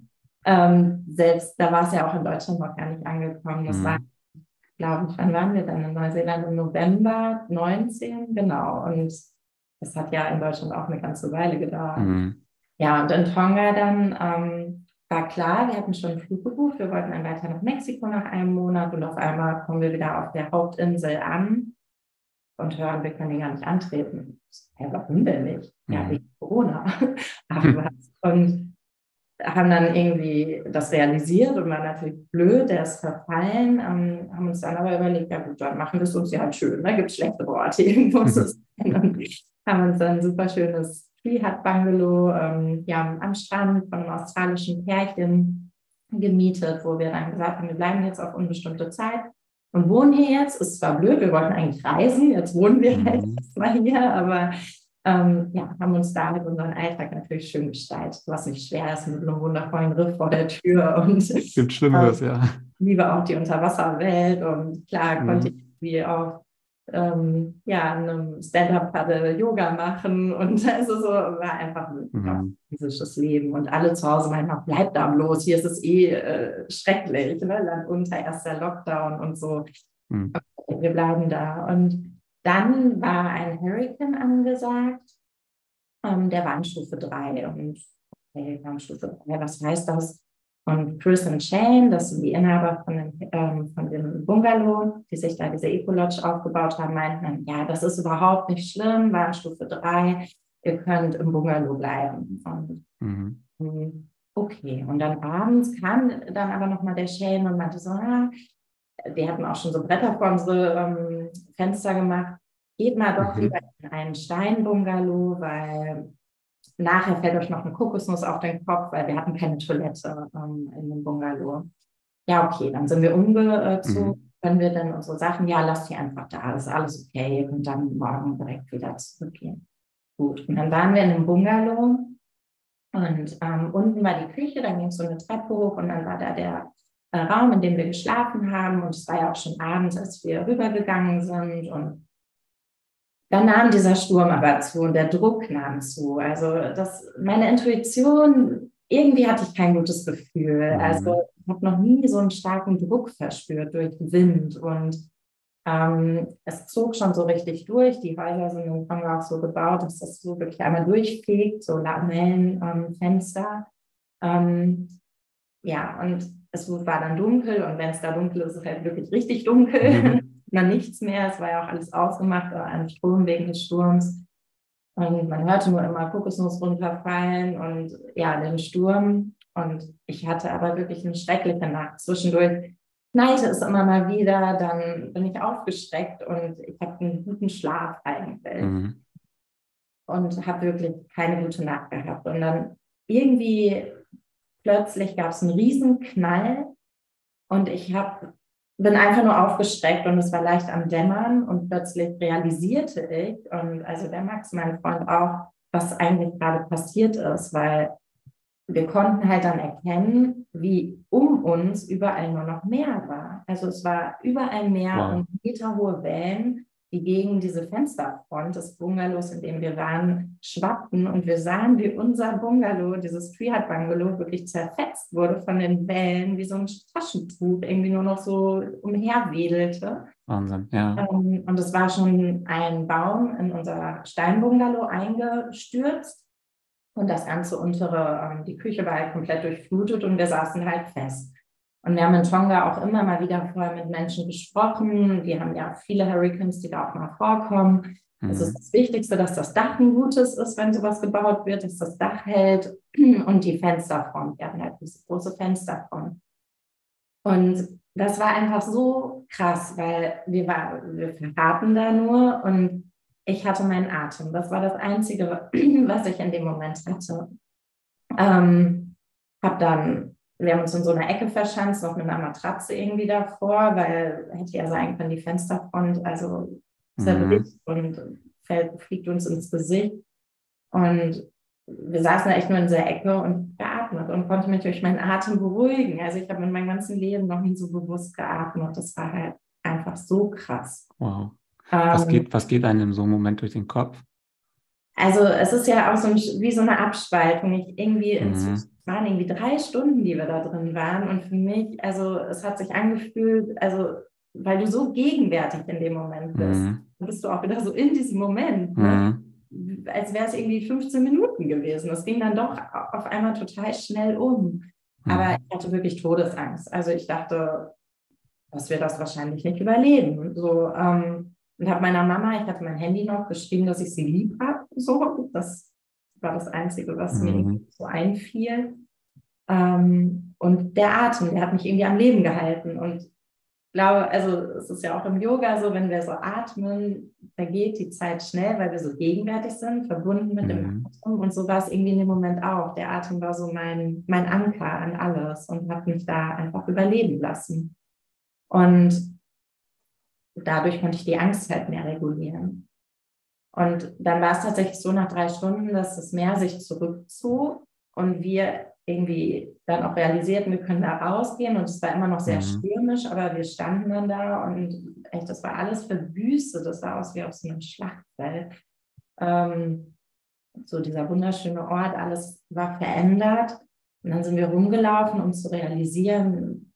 ähm, selbst da war es ja auch in Deutschland noch gar nicht angekommen. Das mhm. war, glaube ich, wann waren wir dann in Neuseeland? Im November 19, genau. Und das hat ja in Deutschland auch eine ganze Weile gedauert. Mhm. Ja, und in Tonga dann ähm, war klar, wir hatten schon einen Flug gebucht, wir wollten dann weiter nach Mexiko nach einem Monat und auf einmal kommen wir wieder auf der Hauptinsel an und hören, wir können ihn gar nicht antreten. Ja, warum denn nicht? Ja, mhm. wegen Corona. [LAUGHS] und haben dann irgendwie das realisiert und waren natürlich blöd, der ist verfallen, ähm, haben uns dann aber überlegt, ja gut, dann machen wir es uns ja halt schön, da gibt es schlechte Worte, [LAUGHS] irgendwo ist es. haben uns dann ein super schönes Trihat Bungalow ähm, ja, am Strand von einem australischen Pärchen gemietet, wo wir dann gesagt haben, wir bleiben jetzt auf unbestimmte Zeit und wohnen hier jetzt. Ist zwar blöd, wir wollten eigentlich reisen, jetzt wohnen wir mhm. halt erstmal hier, aber ähm, ja, haben uns damit unseren Alltag natürlich schön gestaltet, was nicht schwer ist mit einem wundervollen Riff vor der Tür und gibt Schlimmeres, ähm, ja. Liebe auch die Unterwasserwelt und klar mhm. konnte ich wie auch ähm, ja, einem Stand-Up-Paddle Yoga machen [LAUGHS] und also so war einfach ein mhm. physisches Leben und alle zu Hause meinen auch, bleib da bloß, hier ist es eh äh, schrecklich, ne? Land unter, erster Lockdown und so. Mhm. Okay, wir bleiben da und dann war ein Hurricane angesagt, ähm, der war in Stufe 3 und okay, war in Stufe 3, was heißt das? Und Chris und Shane, das sind die Inhaber von dem, ähm, von dem Bungalow, die sich da diese Eco-Lodge aufgebaut haben, meinten, ja, das ist überhaupt nicht schlimm, war in Stufe 3, ihr könnt im Bungalow bleiben. Und, mhm. Ähm, okay, und dann abends kam dann aber nochmal der Shane und meinte so, ah, die hatten auch schon so Bretter vor unsere ähm, Fenster gemacht, geht mal doch mhm. lieber in einen Steinbungalow, weil Nachher fällt euch noch eine Kokosnuss auf den Kopf, weil wir hatten keine Toilette ähm, in dem Bungalow. Ja, okay, dann sind wir umgezogen. Mhm. Können wir dann unsere Sachen, ja, lasst die einfach da, ist alles okay und dann morgen direkt wieder zurückgehen. Gut, und dann waren wir in einem Bungalow und ähm, unten war die Küche, dann ging es so eine Treppe hoch und dann war da der äh, Raum, in dem wir geschlafen haben und es war ja auch schon abends, als wir rübergegangen sind und dann nahm dieser Sturm aber zu und der Druck nahm zu. Also das, meine Intuition, irgendwie hatte ich kein gutes Gefühl. Mhm. Also ich habe noch nie so einen starken Druck verspürt durch Wind und ähm, es zog schon so richtig durch. Die Häuser sind im Kongo auch so gebaut, dass das so wirklich einmal durchfegt, so Lamellenfenster. Ähm, ja, und es war dann dunkel und wenn es da dunkel ist, ist es halt wirklich richtig dunkel. Mhm [LAUGHS] dann nichts mehr. Es war ja auch alles ausgemacht, ein Strom wegen des Sturms. Und man hörte nur immer Kokosnuss runterfallen und ja, den Sturm. Und ich hatte aber wirklich eine schreckliche Nacht. Zwischendurch knallte es immer mal wieder, dann bin ich aufgeschreckt und ich habe einen guten Schlaf eigentlich. Mhm. Und habe wirklich keine gute Nacht gehabt. Und dann irgendwie plötzlich gab es einen riesen Knall und ich habe bin einfach nur aufgeschreckt und es war leicht am Dämmern und plötzlich realisierte ich und also der Max, mein Freund auch, was eigentlich gerade passiert ist, weil wir konnten halt dann erkennen, wie um uns überall nur noch Meer war. Also es war überall Meer wow. und meterhohe Wellen die gegen diese Fensterfront des Bungalows, in dem wir waren, schwappten. Und wir sahen, wie unser Bungalow, dieses Triad Bungalow, wirklich zerfetzt wurde von den Wellen, wie so ein Taschentuch irgendwie nur noch so umherwedelte. Wahnsinn, ja. Ähm, und es war schon ein Baum in unser Steinbungalow eingestürzt. Und das ganze untere, ähm, die Küche war halt komplett durchflutet und wir saßen halt fest. Und wir haben in Tonga auch immer mal wieder vorher mit Menschen gesprochen. Die haben ja viele Hurricanes, die da auch mal vorkommen. Mhm. Es ist das Wichtigste, dass das Dach ein gutes ist, wenn sowas gebaut wird, dass das Dach hält [CLEARS THROAT] und die Fensterfront. Wir haben halt diese große Fensterfront. Und das war einfach so krass, weil wir, war, wir verharrten da nur und ich hatte meinen Atem. Das war das Einzige, [CLEARS THROAT] was ich in dem Moment hatte. Ähm, habe dann wir haben uns in so einer Ecke verschanzt, noch mit einer Matratze irgendwie davor, weil hätte ja sein können, die Fensterfront, also zerbricht mhm. und fällt, fliegt uns ins Gesicht. Und wir saßen da echt nur in dieser Ecke und geatmet und konnte mich durch meinen Atem beruhigen. Also ich habe in meinem ganzen Leben noch nie so bewusst geatmet. Das war halt einfach so krass. Wow. Was, ähm, geht, was geht einem in so einem Moment durch den Kopf? Also es ist ja auch so ein, wie so eine Abspaltung. Ich irgendwie mhm. waren irgendwie drei Stunden, die wir da drin waren. Und für mich, also es hat sich angefühlt, also weil du so gegenwärtig in dem Moment bist, mhm. bist du auch wieder so in diesem Moment. Ne? Mhm. Als wäre es irgendwie 15 Minuten gewesen. Es ging dann doch auf einmal total schnell um. Mhm. Aber ich hatte wirklich Todesangst. Also ich dachte, dass wir das wahrscheinlich nicht überleben. So, ähm, und habe meiner Mama, ich hatte mein Handy noch, geschrieben, dass ich sie lieb habe. So, das war das Einzige, was mhm. mir so einfiel. Ähm, und der Atem, der hat mich irgendwie am Leben gehalten. Und glaube, also es ist ja auch im Yoga so, wenn wir so atmen, vergeht die Zeit schnell, weil wir so gegenwärtig sind, verbunden mit mhm. dem Atem. Und so war es irgendwie in dem Moment auch. Der Atem war so mein, mein Anker an alles und hat mich da einfach überleben lassen. Und dadurch konnte ich die Angst halt mehr regulieren. Und dann war es tatsächlich so nach drei Stunden, dass das Meer sich zurückzog und wir irgendwie dann auch realisierten, wir können da rausgehen und es war immer noch sehr mhm. stürmisch, aber wir standen dann da und echt, das war alles verwüstet, das sah aus wie auf so einem Schlachtfeld. Ähm, so dieser wunderschöne Ort, alles war verändert und dann sind wir rumgelaufen, um zu realisieren,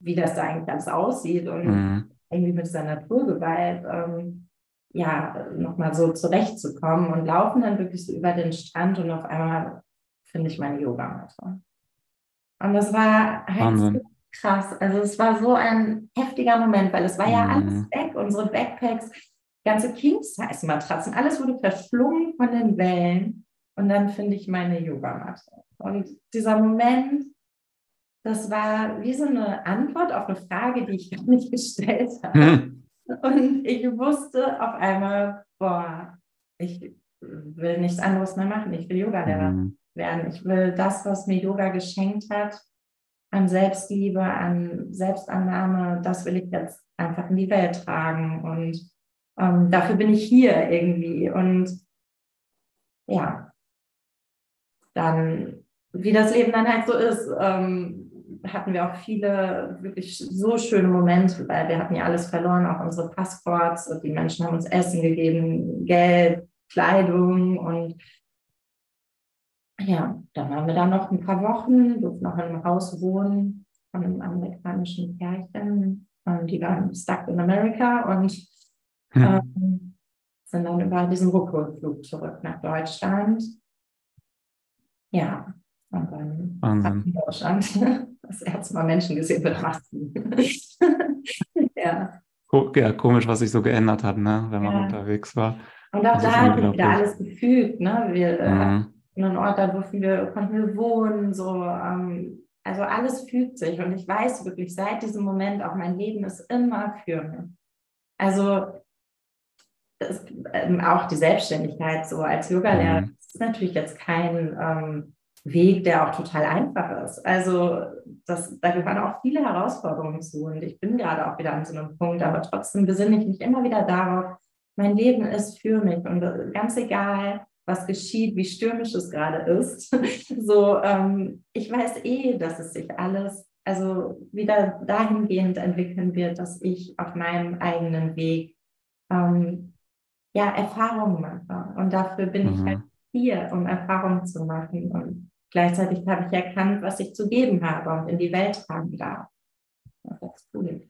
wie das da eigentlich alles aussieht und mhm. Irgendwie mit dieser Naturgewalt ähm, ja, nochmal so zurechtzukommen und laufen dann wirklich so über den Strand und auf einmal finde ich meine Yogamatte. Und das war halt so krass. Also es war so ein heftiger Moment, weil es war ja alles mhm. weg, unsere Backpacks, ganze King-Size-Matratzen, alles wurde verschlungen von den Wellen. Und dann finde ich meine Yogamatte. Und dieser Moment, das war wie so eine Antwort auf eine Frage, die ich [LAUGHS] gar nicht gestellt habe. Mhm. Und ich wusste auf einmal, boah, ich will nichts anderes mehr machen. Ich will Yoga-Lehrer. Mhm werden. Ich will das, was mir Yoga geschenkt hat, an Selbstliebe, an Selbstannahme, das will ich jetzt einfach in die Welt tragen. Und ähm, dafür bin ich hier irgendwie. Und ja, dann, wie das Leben dann halt so ist, ähm, hatten wir auch viele wirklich so schöne Momente, weil wir hatten ja alles verloren, auch unsere Passports und die Menschen haben uns Essen gegeben, Geld, Kleidung und ja, dann waren wir da noch ein paar Wochen, durften noch in einem Haus wohnen von einem amerikanischen Pärchen. Ähm, die waren stuck in America und hm. ähm, sind dann über diesen Rückholflug zurück nach Deutschland. Ja, und dann Wahnsinn. in Deutschland [LAUGHS] das erste Mal Menschen gesehen mit Masken. [LAUGHS] ja. ja, komisch, was sich so geändert hat, ne, wenn man ja. unterwegs war. Und auch da hat sich wieder alles gefügt. Ne? Wir äh, mhm einen Ort, da durften wir, konnten wir wohnen, so, ähm, also alles fügt sich und ich weiß wirklich seit diesem Moment auch mein Leben ist immer für mich. Also das, ähm, auch die Selbstständigkeit so als Yogalehrer mhm. ist natürlich jetzt kein ähm, Weg, der auch total einfach ist. Also das, da gehören auch viele Herausforderungen zu und ich bin gerade auch wieder an so einem Punkt, aber trotzdem besinne ich mich immer wieder darauf, mein Leben ist für mich und ganz egal, was geschieht, wie stürmisch es gerade ist. [LAUGHS] so, ähm, ich weiß eh, dass es sich alles also wieder dahingehend entwickeln wird, dass ich auf meinem eigenen Weg ähm, ja Erfahrungen mache. Und dafür bin mhm. ich halt hier, um Erfahrungen zu machen. Und gleichzeitig habe ich erkannt, was ich zu geben habe und in die Welt tragen darf. Das ist cool.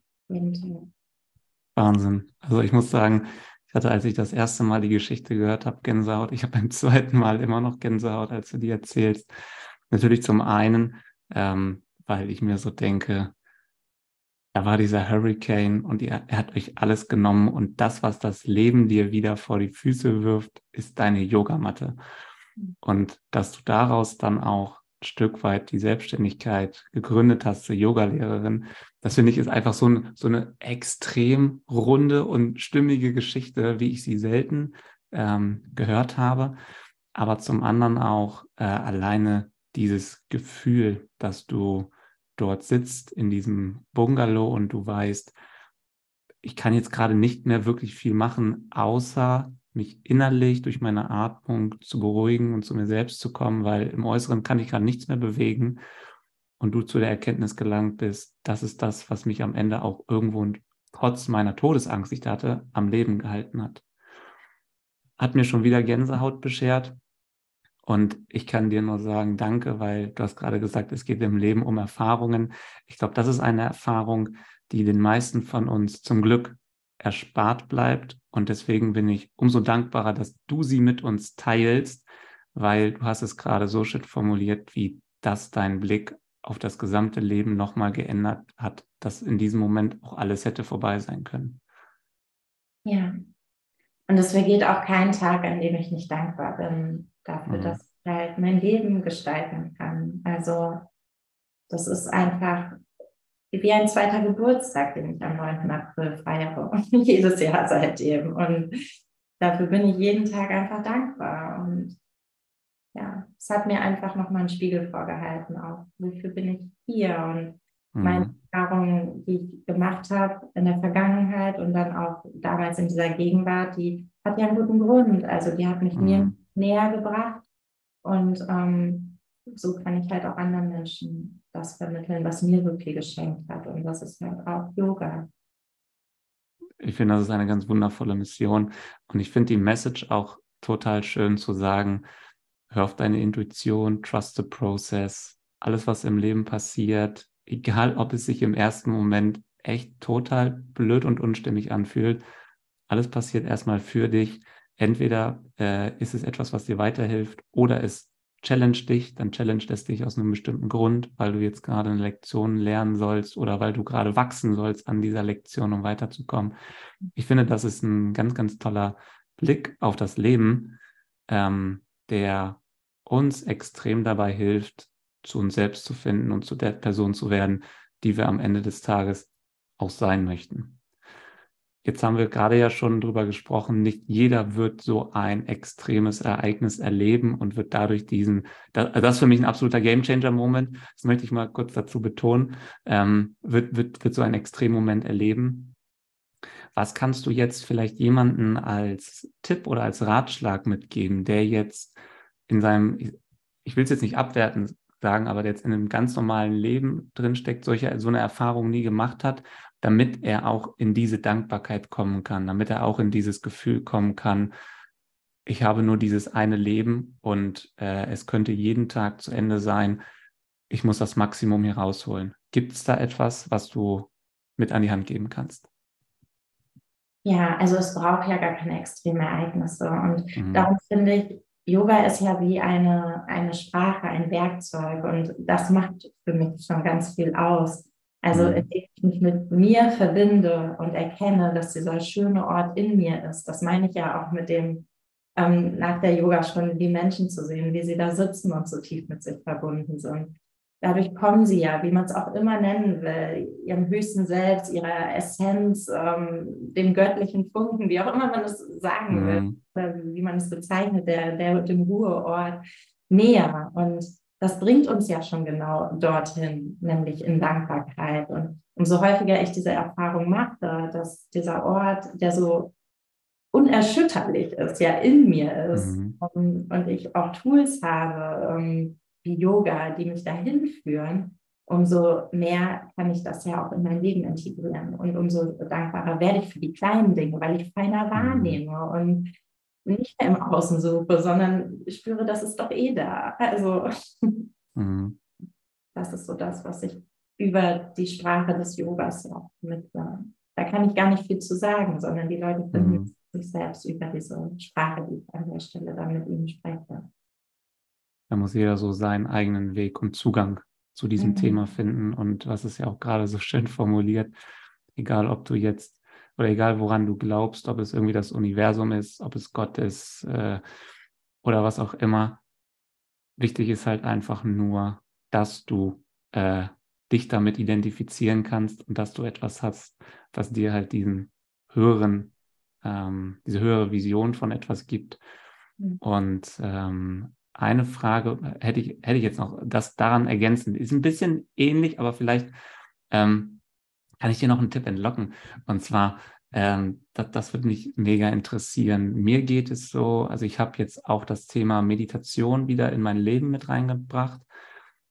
Wahnsinn. Also ich muss sagen, ich hatte, als ich das erste Mal die Geschichte gehört habe, Gänsehaut. Ich habe beim [LAUGHS] zweiten Mal immer noch Gänsehaut, als du die erzählst. Natürlich zum einen, ähm, weil ich mir so denke, da war dieser Hurricane und ihr, er hat euch alles genommen und das, was das Leben dir wieder vor die Füße wirft, ist deine Yogamatte. Und dass du daraus dann auch ein Stück weit die Selbstständigkeit gegründet hast zur Yogalehrerin, das finde ich ist einfach so, ein, so eine extrem runde und stimmige Geschichte, wie ich sie selten ähm, gehört habe. Aber zum anderen auch äh, alleine dieses Gefühl, dass du dort sitzt in diesem Bungalow und du weißt, ich kann jetzt gerade nicht mehr wirklich viel machen, außer mich innerlich durch meine Atmung zu beruhigen und zu mir selbst zu kommen, weil im Äußeren kann ich gerade nichts mehr bewegen und du zu der Erkenntnis gelangt bist, das ist das, was mich am Ende auch irgendwo trotz meiner Todesangst, die ich hatte, am Leben gehalten hat. Hat mir schon wieder Gänsehaut beschert. Und ich kann dir nur sagen, danke, weil du hast gerade gesagt, es geht im Leben um Erfahrungen. Ich glaube, das ist eine Erfahrung, die den meisten von uns zum Glück erspart bleibt. Und deswegen bin ich umso dankbarer, dass du sie mit uns teilst, weil du hast es gerade so schön formuliert, wie das dein Blick auf das gesamte Leben nochmal geändert hat, dass in diesem Moment auch alles hätte vorbei sein können. Ja. Und es vergeht auch kein Tag, an dem ich nicht dankbar bin dafür, mhm. dass ich halt mein Leben gestalten kann. Also das ist einfach wie ein zweiter Geburtstag, den ich am 9. April feiere. [LAUGHS] Jedes Jahr seitdem. Und dafür bin ich jeden Tag einfach dankbar. Und ja, es hat mir einfach nochmal einen Spiegel vorgehalten, auch wofür bin ich hier und mhm. meine Erfahrungen, die ich gemacht habe in der Vergangenheit und dann auch damals in dieser Gegenwart, die hat ja einen guten Grund. Also die hat mich mhm. mir näher gebracht und ähm, so kann ich halt auch anderen Menschen das vermitteln, was mir viel geschenkt hat und das ist halt auch Yoga. Ich finde, das ist eine ganz wundervolle Mission und ich finde die Message auch total schön zu sagen, hör auf deine Intuition, trust the process, alles, was im Leben passiert, egal ob es sich im ersten Moment echt total blöd und unstimmig anfühlt, alles passiert erstmal für dich. Entweder äh, ist es etwas, was dir weiterhilft, oder es challenge dich, dann challenge es dich aus einem bestimmten Grund, weil du jetzt gerade eine Lektion lernen sollst oder weil du gerade wachsen sollst an dieser Lektion, um weiterzukommen. Ich finde, das ist ein ganz, ganz toller Blick auf das Leben, ähm, der uns extrem dabei hilft, zu uns selbst zu finden und zu der Person zu werden, die wir am Ende des Tages auch sein möchten. Jetzt haben wir gerade ja schon drüber gesprochen, nicht jeder wird so ein extremes Ereignis erleben und wird dadurch diesen, das, das ist für mich ein absoluter Gamechanger-Moment, das möchte ich mal kurz dazu betonen, ähm, wird, wird, wird so ein Extremmoment erleben. Was kannst du jetzt vielleicht jemanden als Tipp oder als Ratschlag mitgeben, der jetzt in seinem, ich will es jetzt nicht abwerten sagen, aber der jetzt in einem ganz normalen Leben drinsteckt, solche, so eine Erfahrung nie gemacht hat, damit er auch in diese Dankbarkeit kommen kann, damit er auch in dieses Gefühl kommen kann, ich habe nur dieses eine Leben und äh, es könnte jeden Tag zu Ende sein. Ich muss das Maximum hier rausholen. Gibt es da etwas, was du mit an die Hand geben kannst? Ja, also es braucht ja gar keine extremen Ereignisse. Und mhm. darum finde ich, Yoga ist ja wie eine, eine Sprache, ein Werkzeug und das macht für mich schon ganz viel aus. Also mhm. indem ich mich mit mir verbinde und erkenne, dass dieser schöne Ort in mir ist, das meine ich ja auch mit dem, ähm, nach der Yoga-Stunde die Menschen zu sehen, wie sie da sitzen und so tief mit sich verbunden sind dadurch kommen sie ja, wie man es auch immer nennen will, ihrem höchsten Selbst, ihrer Essenz, ähm, dem göttlichen Funken, wie auch immer man es sagen will, mhm. oder wie man es bezeichnet, der, der, dem Ruheort näher. Und das bringt uns ja schon genau dorthin, nämlich in Dankbarkeit. Und umso häufiger ich diese Erfahrung mache, dass dieser Ort, der so unerschütterlich ist, ja in mir ist mhm. und, und, ich auch Tools habe, ähm, wie Yoga, die mich dahin führen, umso mehr kann ich das ja auch in mein Leben integrieren. Und umso dankbarer werde ich für die kleinen Dinge, weil ich feiner mhm. wahrnehme und nicht mehr im Außen suche, sondern ich spüre, das ist doch eh da. Also mhm. das ist so das, was ich über die Sprache des Yogas auch mit. Da kann ich gar nicht viel zu sagen, sondern die Leute finden mhm. sich selbst über diese Sprache, die ich an der Stelle dann mit ihnen spreche. Da muss jeder so seinen eigenen Weg und Zugang zu diesem mhm. Thema finden. Und was ist ja auch gerade so schön formuliert, egal ob du jetzt oder egal woran du glaubst, ob es irgendwie das Universum ist, ob es Gott ist äh, oder was auch immer. Wichtig ist halt einfach nur, dass du äh, dich damit identifizieren kannst und dass du etwas hast, was dir halt diesen höheren, ähm, diese höhere Vision von etwas gibt. Mhm. Und ähm, eine Frage hätte ich, hätte ich jetzt noch, das daran ergänzen. Ist ein bisschen ähnlich, aber vielleicht ähm, kann ich dir noch einen Tipp entlocken. Und zwar, ähm, das, das würde mich mega interessieren. Mir geht es so, also ich habe jetzt auch das Thema Meditation wieder in mein Leben mit reingebracht,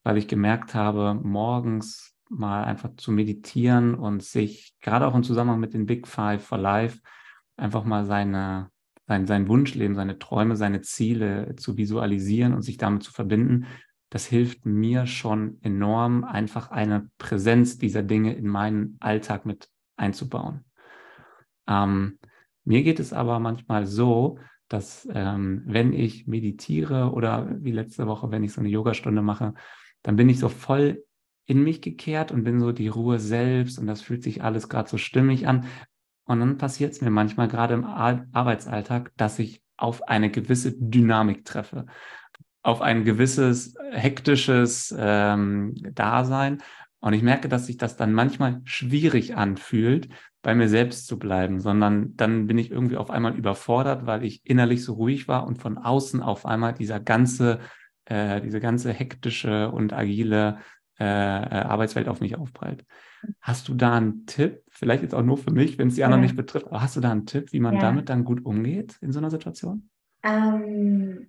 weil ich gemerkt habe, morgens mal einfach zu meditieren und sich gerade auch im Zusammenhang mit den Big Five for Life einfach mal seine sein, sein Wunschleben, seine Träume, seine Ziele zu visualisieren und sich damit zu verbinden, das hilft mir schon enorm, einfach eine Präsenz dieser Dinge in meinen Alltag mit einzubauen. Ähm, mir geht es aber manchmal so, dass ähm, wenn ich meditiere oder wie letzte Woche, wenn ich so eine Yogastunde mache, dann bin ich so voll in mich gekehrt und bin so die Ruhe selbst und das fühlt sich alles gerade so stimmig an. Und dann passiert es mir manchmal gerade im Ar Arbeitsalltag, dass ich auf eine gewisse Dynamik treffe, auf ein gewisses hektisches ähm, Dasein. Und ich merke, dass sich das dann manchmal schwierig anfühlt, bei mir selbst zu bleiben, sondern dann bin ich irgendwie auf einmal überfordert, weil ich innerlich so ruhig war und von außen auf einmal dieser ganze, äh, diese ganze hektische und agile äh, äh Arbeitswelt auf mich aufprallt. Hast du da einen Tipp, vielleicht jetzt auch nur für mich, wenn es die anderen ja. nicht betrifft, aber hast du da einen Tipp, wie man ja. damit dann gut umgeht in so einer Situation? Ähm,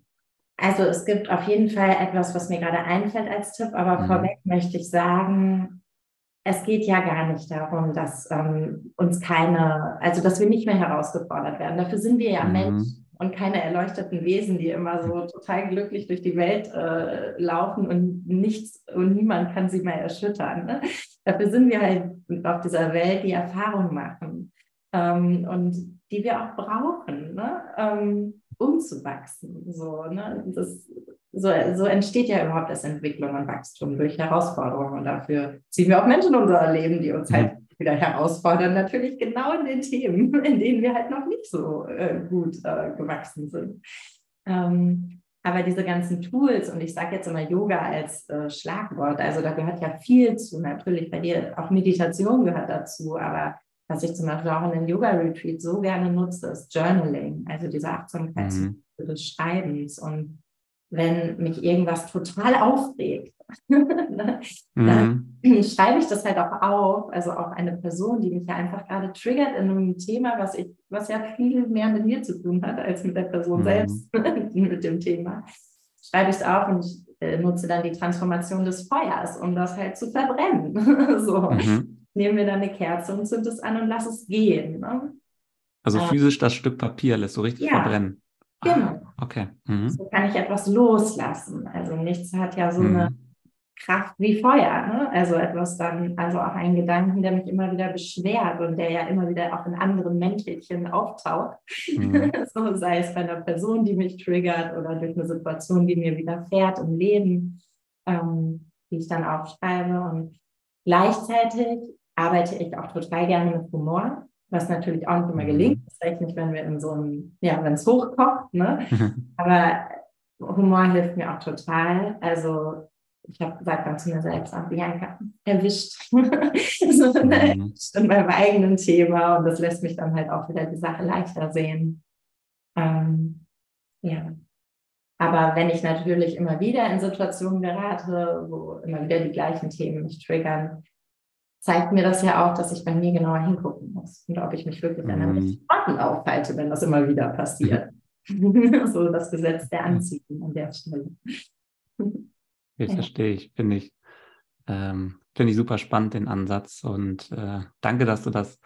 also es gibt auf jeden Fall etwas, was mir gerade einfällt als Tipp, aber mhm. vorweg möchte ich sagen, es geht ja gar nicht darum, dass ähm, uns keine, also dass wir nicht mehr herausgefordert werden. Dafür sind wir ja mhm. Menschen und keine erleuchteten Wesen, die immer so [LAUGHS] total glücklich durch die Welt äh, laufen und nichts und niemand kann sie mehr erschüttern. Ne? Dafür sind wir halt auf dieser Welt, die Erfahrung machen ähm, und die wir auch brauchen. Ne? Ähm, umzuwachsen. So, ne? das, so, so entsteht ja überhaupt das Entwicklung und Wachstum durch Herausforderungen. Und dafür ziehen wir auch Menschen in unser Leben, die uns halt wieder herausfordern. Natürlich genau in den Themen, [LAUGHS] in denen wir halt noch nicht so äh, gut äh, gewachsen sind. Ähm, aber diese ganzen Tools, und ich sage jetzt immer Yoga als äh, Schlagwort, also da gehört ja viel zu. Natürlich bei dir auch Meditation gehört dazu, aber was ich zum Beispiel auch in den Yoga-Retreat so gerne nutze, ist Journaling, also diese Achtsamkeit mhm. des Schreibens. Und wenn mich irgendwas total aufregt, [LAUGHS] ne, dann mhm. schreibe ich das halt auch auf. Also auch eine Person, die mich ja einfach gerade triggert in einem Thema, was ich, was ja viel mehr mit mir zu tun hat als mit der Person mhm. selbst, [LAUGHS] mit dem Thema. Schreibe ich es auf und ich äh, nutze dann die Transformation des Feuers, um das halt zu verbrennen. [LAUGHS] so. Mhm nehmen wir dann eine Kerze und zünd es an und lass es gehen. Ne? Also physisch das Stück Papier lässt so richtig ja, verbrennen. Genau. Ah, okay. Mhm. So kann ich etwas loslassen. Also nichts hat ja so mhm. eine Kraft wie Feuer. Ne? Also etwas dann, also auch ein Gedanken, der mich immer wieder beschwert und der ja immer wieder auch in anderen Mäntelchen auftaucht. Mhm. [LAUGHS] so sei es bei einer Person, die mich triggert oder durch eine Situation, die mir widerfährt im Leben, ähm, die ich dann aufschreibe. Und gleichzeitig arbeite ich auch total gerne mit Humor, was natürlich auch nicht immer mhm. gelingt. Das reicht nicht, wenn wir in so einem, ja, wenn es hochkocht, ne? [LAUGHS] Aber Humor hilft mir auch total. Also ich habe gesagt dann zu mir selbst, auch Bianca, erwischt. [LAUGHS] so, ne? mhm. In meinem eigenen Thema und das lässt mich dann halt auch wieder die Sache leichter sehen. Ähm, ja. Aber wenn ich natürlich immer wieder in Situationen gerate, wo immer wieder die gleichen Themen mich triggern, zeigt mir das ja auch, dass ich bei mir genauer hingucken muss und ob ich mich wirklich an einem richtigen Ort aufhalte, wenn das immer wieder passiert. [LAUGHS] [LAUGHS] so das Gesetz der Anziehung an der Stelle. Ich ja. verstehe ich, finde ich, ähm, finde ich super spannend den Ansatz und äh, danke, dass du das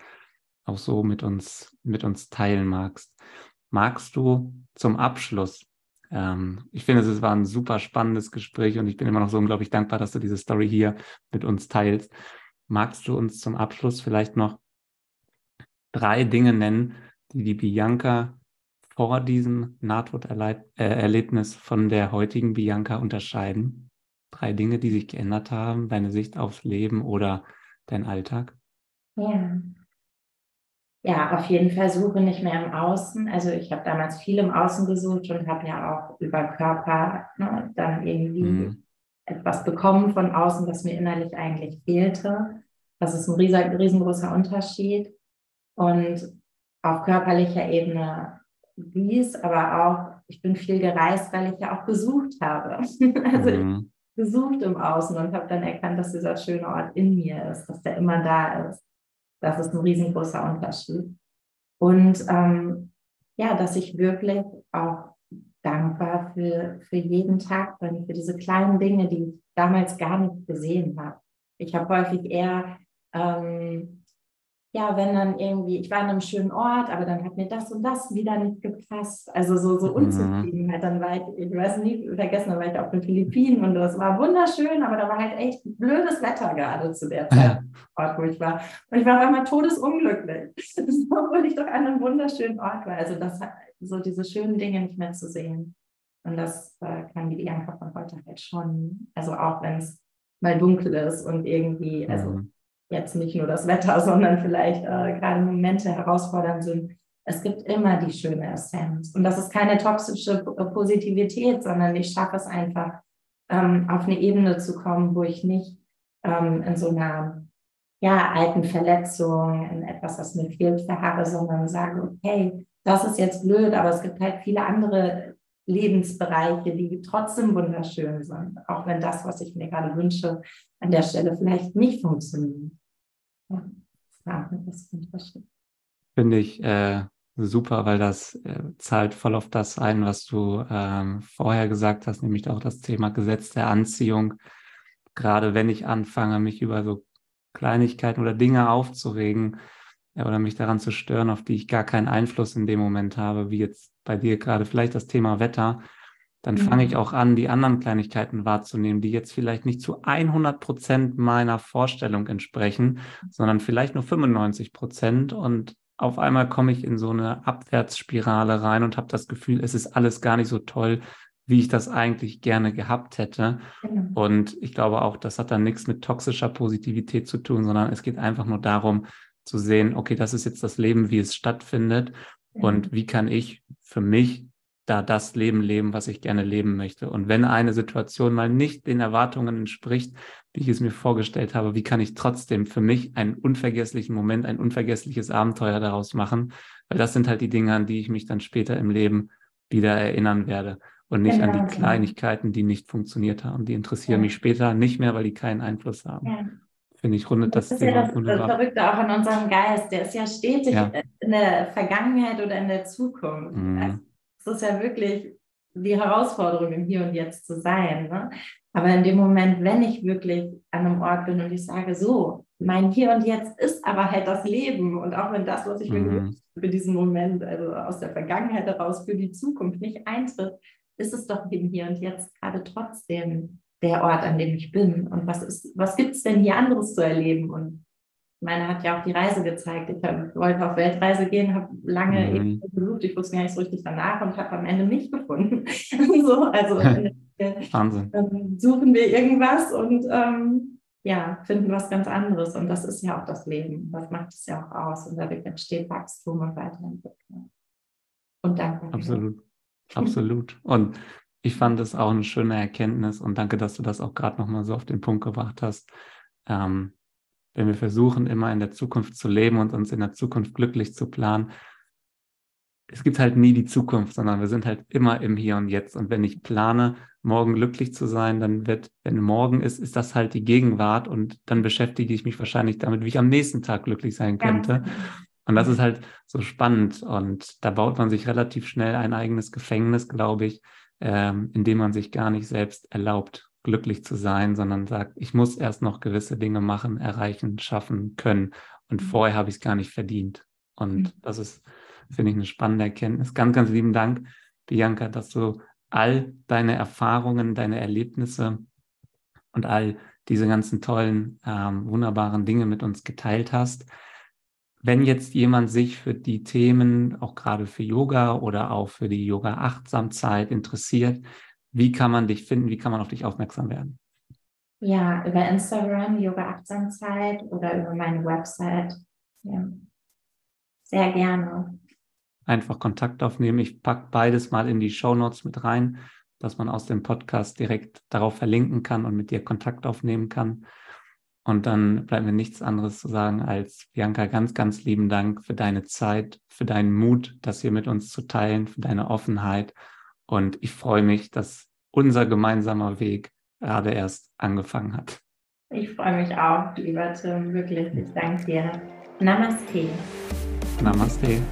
auch so mit uns, mit uns teilen magst. Magst du zum Abschluss ähm, ich finde, es war ein super spannendes Gespräch und ich bin immer noch so unglaublich dankbar, dass du diese Story hier mit uns teilst. Magst du uns zum Abschluss vielleicht noch drei Dinge nennen, die die Bianca vor diesem Nahtoderlebnis von der heutigen Bianca unterscheiden? Drei Dinge, die sich geändert haben, deine Sicht aufs Leben oder dein Alltag? Ja. Ja, auf jeden Fall suche nicht mehr im Außen. Also ich habe damals viel im Außen gesucht und habe ja auch über Körper ne, dann irgendwie mhm. etwas bekommen von außen, was mir innerlich eigentlich fehlte. Das ist ein riesengroßer Unterschied. Und auf körperlicher Ebene dies, aber auch, ich bin viel gereist, weil ich ja auch besucht habe. [LAUGHS] also mhm. besucht im Außen und habe dann erkannt, dass dieser schöne Ort in mir ist, dass der immer da ist. Das ist ein riesengroßer Unterschied. Und ähm, ja, dass ich wirklich auch dankbar für, für jeden Tag bin, für diese kleinen Dinge, die ich damals gar nicht gesehen habe. Ich habe häufig eher ähm, ja, wenn dann irgendwie, ich war an einem schönen Ort, aber dann hat mir das und das wieder nicht gepasst. Also so, so mhm. Unzufriedenheit. Dann war ich, ich weiß nie vergessen, dann war ich auf den Philippinen und das war wunderschön, aber da war halt echt blödes Wetter gerade zu der [LAUGHS] Zeit, Ort, wo ich war. Und ich war auf einmal todesunglücklich, [LAUGHS] obwohl ich doch an einem wunderschönen Ort war. Also das so diese schönen Dinge nicht mehr zu sehen. Und das äh, kann die Bianca von heute halt schon, also auch wenn es mal dunkel ist und irgendwie, also mhm jetzt nicht nur das Wetter, [LAUGHS] sondern vielleicht äh, gerade Momente herausfordernd sind. Es gibt immer die schöne Essenz. Und das ist keine toxische Positivität, sondern ich schaffe es einfach, ähm, auf eine Ebene zu kommen, wo ich nicht ähm, in so einer ja, alten Verletzung, in etwas, was mir fehlt, verharre, sondern sage, okay, das ist jetzt blöd, aber es gibt halt viele andere Lebensbereiche, die trotzdem wunderschön sind, auch wenn das, was ich mir gerade wünsche, an der Stelle vielleicht nicht funktioniert. Finde ich äh, super, weil das äh, zahlt voll auf das ein, was du ähm, vorher gesagt hast, nämlich auch das Thema Gesetz der Anziehung. Gerade wenn ich anfange, mich über so Kleinigkeiten oder Dinge aufzuregen ja, oder mich daran zu stören, auf die ich gar keinen Einfluss in dem Moment habe, wie jetzt bei dir gerade vielleicht das Thema Wetter, dann mhm. fange ich auch an, die anderen Kleinigkeiten wahrzunehmen, die jetzt vielleicht nicht zu 100 Prozent meiner Vorstellung entsprechen, sondern vielleicht nur 95 Prozent und auf einmal komme ich in so eine Abwärtsspirale rein und habe das Gefühl, es ist alles gar nicht so toll, wie ich das eigentlich gerne gehabt hätte. Genau. Und ich glaube auch, das hat dann nichts mit toxischer Positivität zu tun, sondern es geht einfach nur darum zu sehen, okay, das ist jetzt das Leben, wie es stattfindet und wie kann ich für mich da das Leben leben, was ich gerne leben möchte. Und wenn eine Situation mal nicht den Erwartungen entspricht, wie ich es mir vorgestellt habe, wie kann ich trotzdem für mich einen unvergesslichen Moment, ein unvergessliches Abenteuer daraus machen? Weil das sind halt die Dinge, an die ich mich dann später im Leben wieder erinnern werde und nicht genau, an die genau. Kleinigkeiten, die nicht funktioniert haben. Die interessieren ja. mich später nicht mehr, weil die keinen Einfluss haben. Ja. Finde ich, rundet das, das ist ja das, das Verrückte auch an unserem Geist. Der ist ja stetig ja. in der Vergangenheit oder in der Zukunft. Mhm. Also, es ist ja wirklich die Herausforderung, im Hier und Jetzt zu sein. Ne? Aber in dem Moment, wenn ich wirklich an einem Ort bin und ich sage, so, mein Hier und Jetzt ist aber halt das Leben. Und auch wenn das, was ich mir mhm. für diesen Moment, also aus der Vergangenheit heraus, für die Zukunft nicht eintritt, ist es doch im Hier und Jetzt gerade trotzdem der Ort, an dem ich bin. Und was, was gibt es denn hier anderes zu erleben? Und meine hat ja auch die Reise gezeigt. Ich hab, wollte auf Weltreise gehen, habe lange mhm. eben gesucht. Ich wusste gar nicht so richtig danach und habe am Ende mich gefunden. [LAUGHS] so, also Wahnsinn. Ähm, suchen wir irgendwas und ähm, ja, finden was ganz anderes. Und das ist ja auch das Leben. Das macht es ja auch aus. Und dadurch entsteht Wachstum und Weiterentwicklung. Und danke. Absolut. Absolut. Und ich fand es auch eine schöne Erkenntnis und danke, dass du das auch gerade nochmal so auf den Punkt gebracht hast. Ähm, wenn wir versuchen, immer in der Zukunft zu leben und uns in der Zukunft glücklich zu planen, es gibt halt nie die Zukunft, sondern wir sind halt immer im Hier und Jetzt. Und wenn ich plane, morgen glücklich zu sein, dann wird, wenn morgen ist, ist das halt die Gegenwart und dann beschäftige ich mich wahrscheinlich damit, wie ich am nächsten Tag glücklich sein könnte. Und das ist halt so spannend und da baut man sich relativ schnell ein eigenes Gefängnis, glaube ich, ähm, in dem man sich gar nicht selbst erlaubt, glücklich zu sein, sondern sagt, ich muss erst noch gewisse Dinge machen, erreichen, schaffen können. Und mhm. vorher habe ich es gar nicht verdient. Und mhm. das ist, finde ich, eine spannende Erkenntnis. Ganz, ganz lieben Dank, Bianca, dass du all deine Erfahrungen, deine Erlebnisse und all diese ganzen tollen, ähm, wunderbaren Dinge mit uns geteilt hast. Wenn jetzt jemand sich für die Themen, auch gerade für Yoga oder auch für die Yoga-Achtsamkeit interessiert, wie kann man dich finden? Wie kann man auf dich aufmerksam werden? Ja, über Instagram, Yoga Achtsamkeit oder über meine Website. Ja. Sehr gerne. Einfach Kontakt aufnehmen. Ich packe beides mal in die Show Notes mit rein, dass man aus dem Podcast direkt darauf verlinken kann und mit dir Kontakt aufnehmen kann. Und dann bleibt mir nichts anderes zu sagen als Bianca, ganz, ganz lieben Dank für deine Zeit, für deinen Mut, das hier mit uns zu teilen, für deine Offenheit und ich freue mich, dass unser gemeinsamer Weg gerade erst angefangen hat. Ich freue mich auch, lieber Tim, wirklich. Ich danke dir. Namaste. Namaste.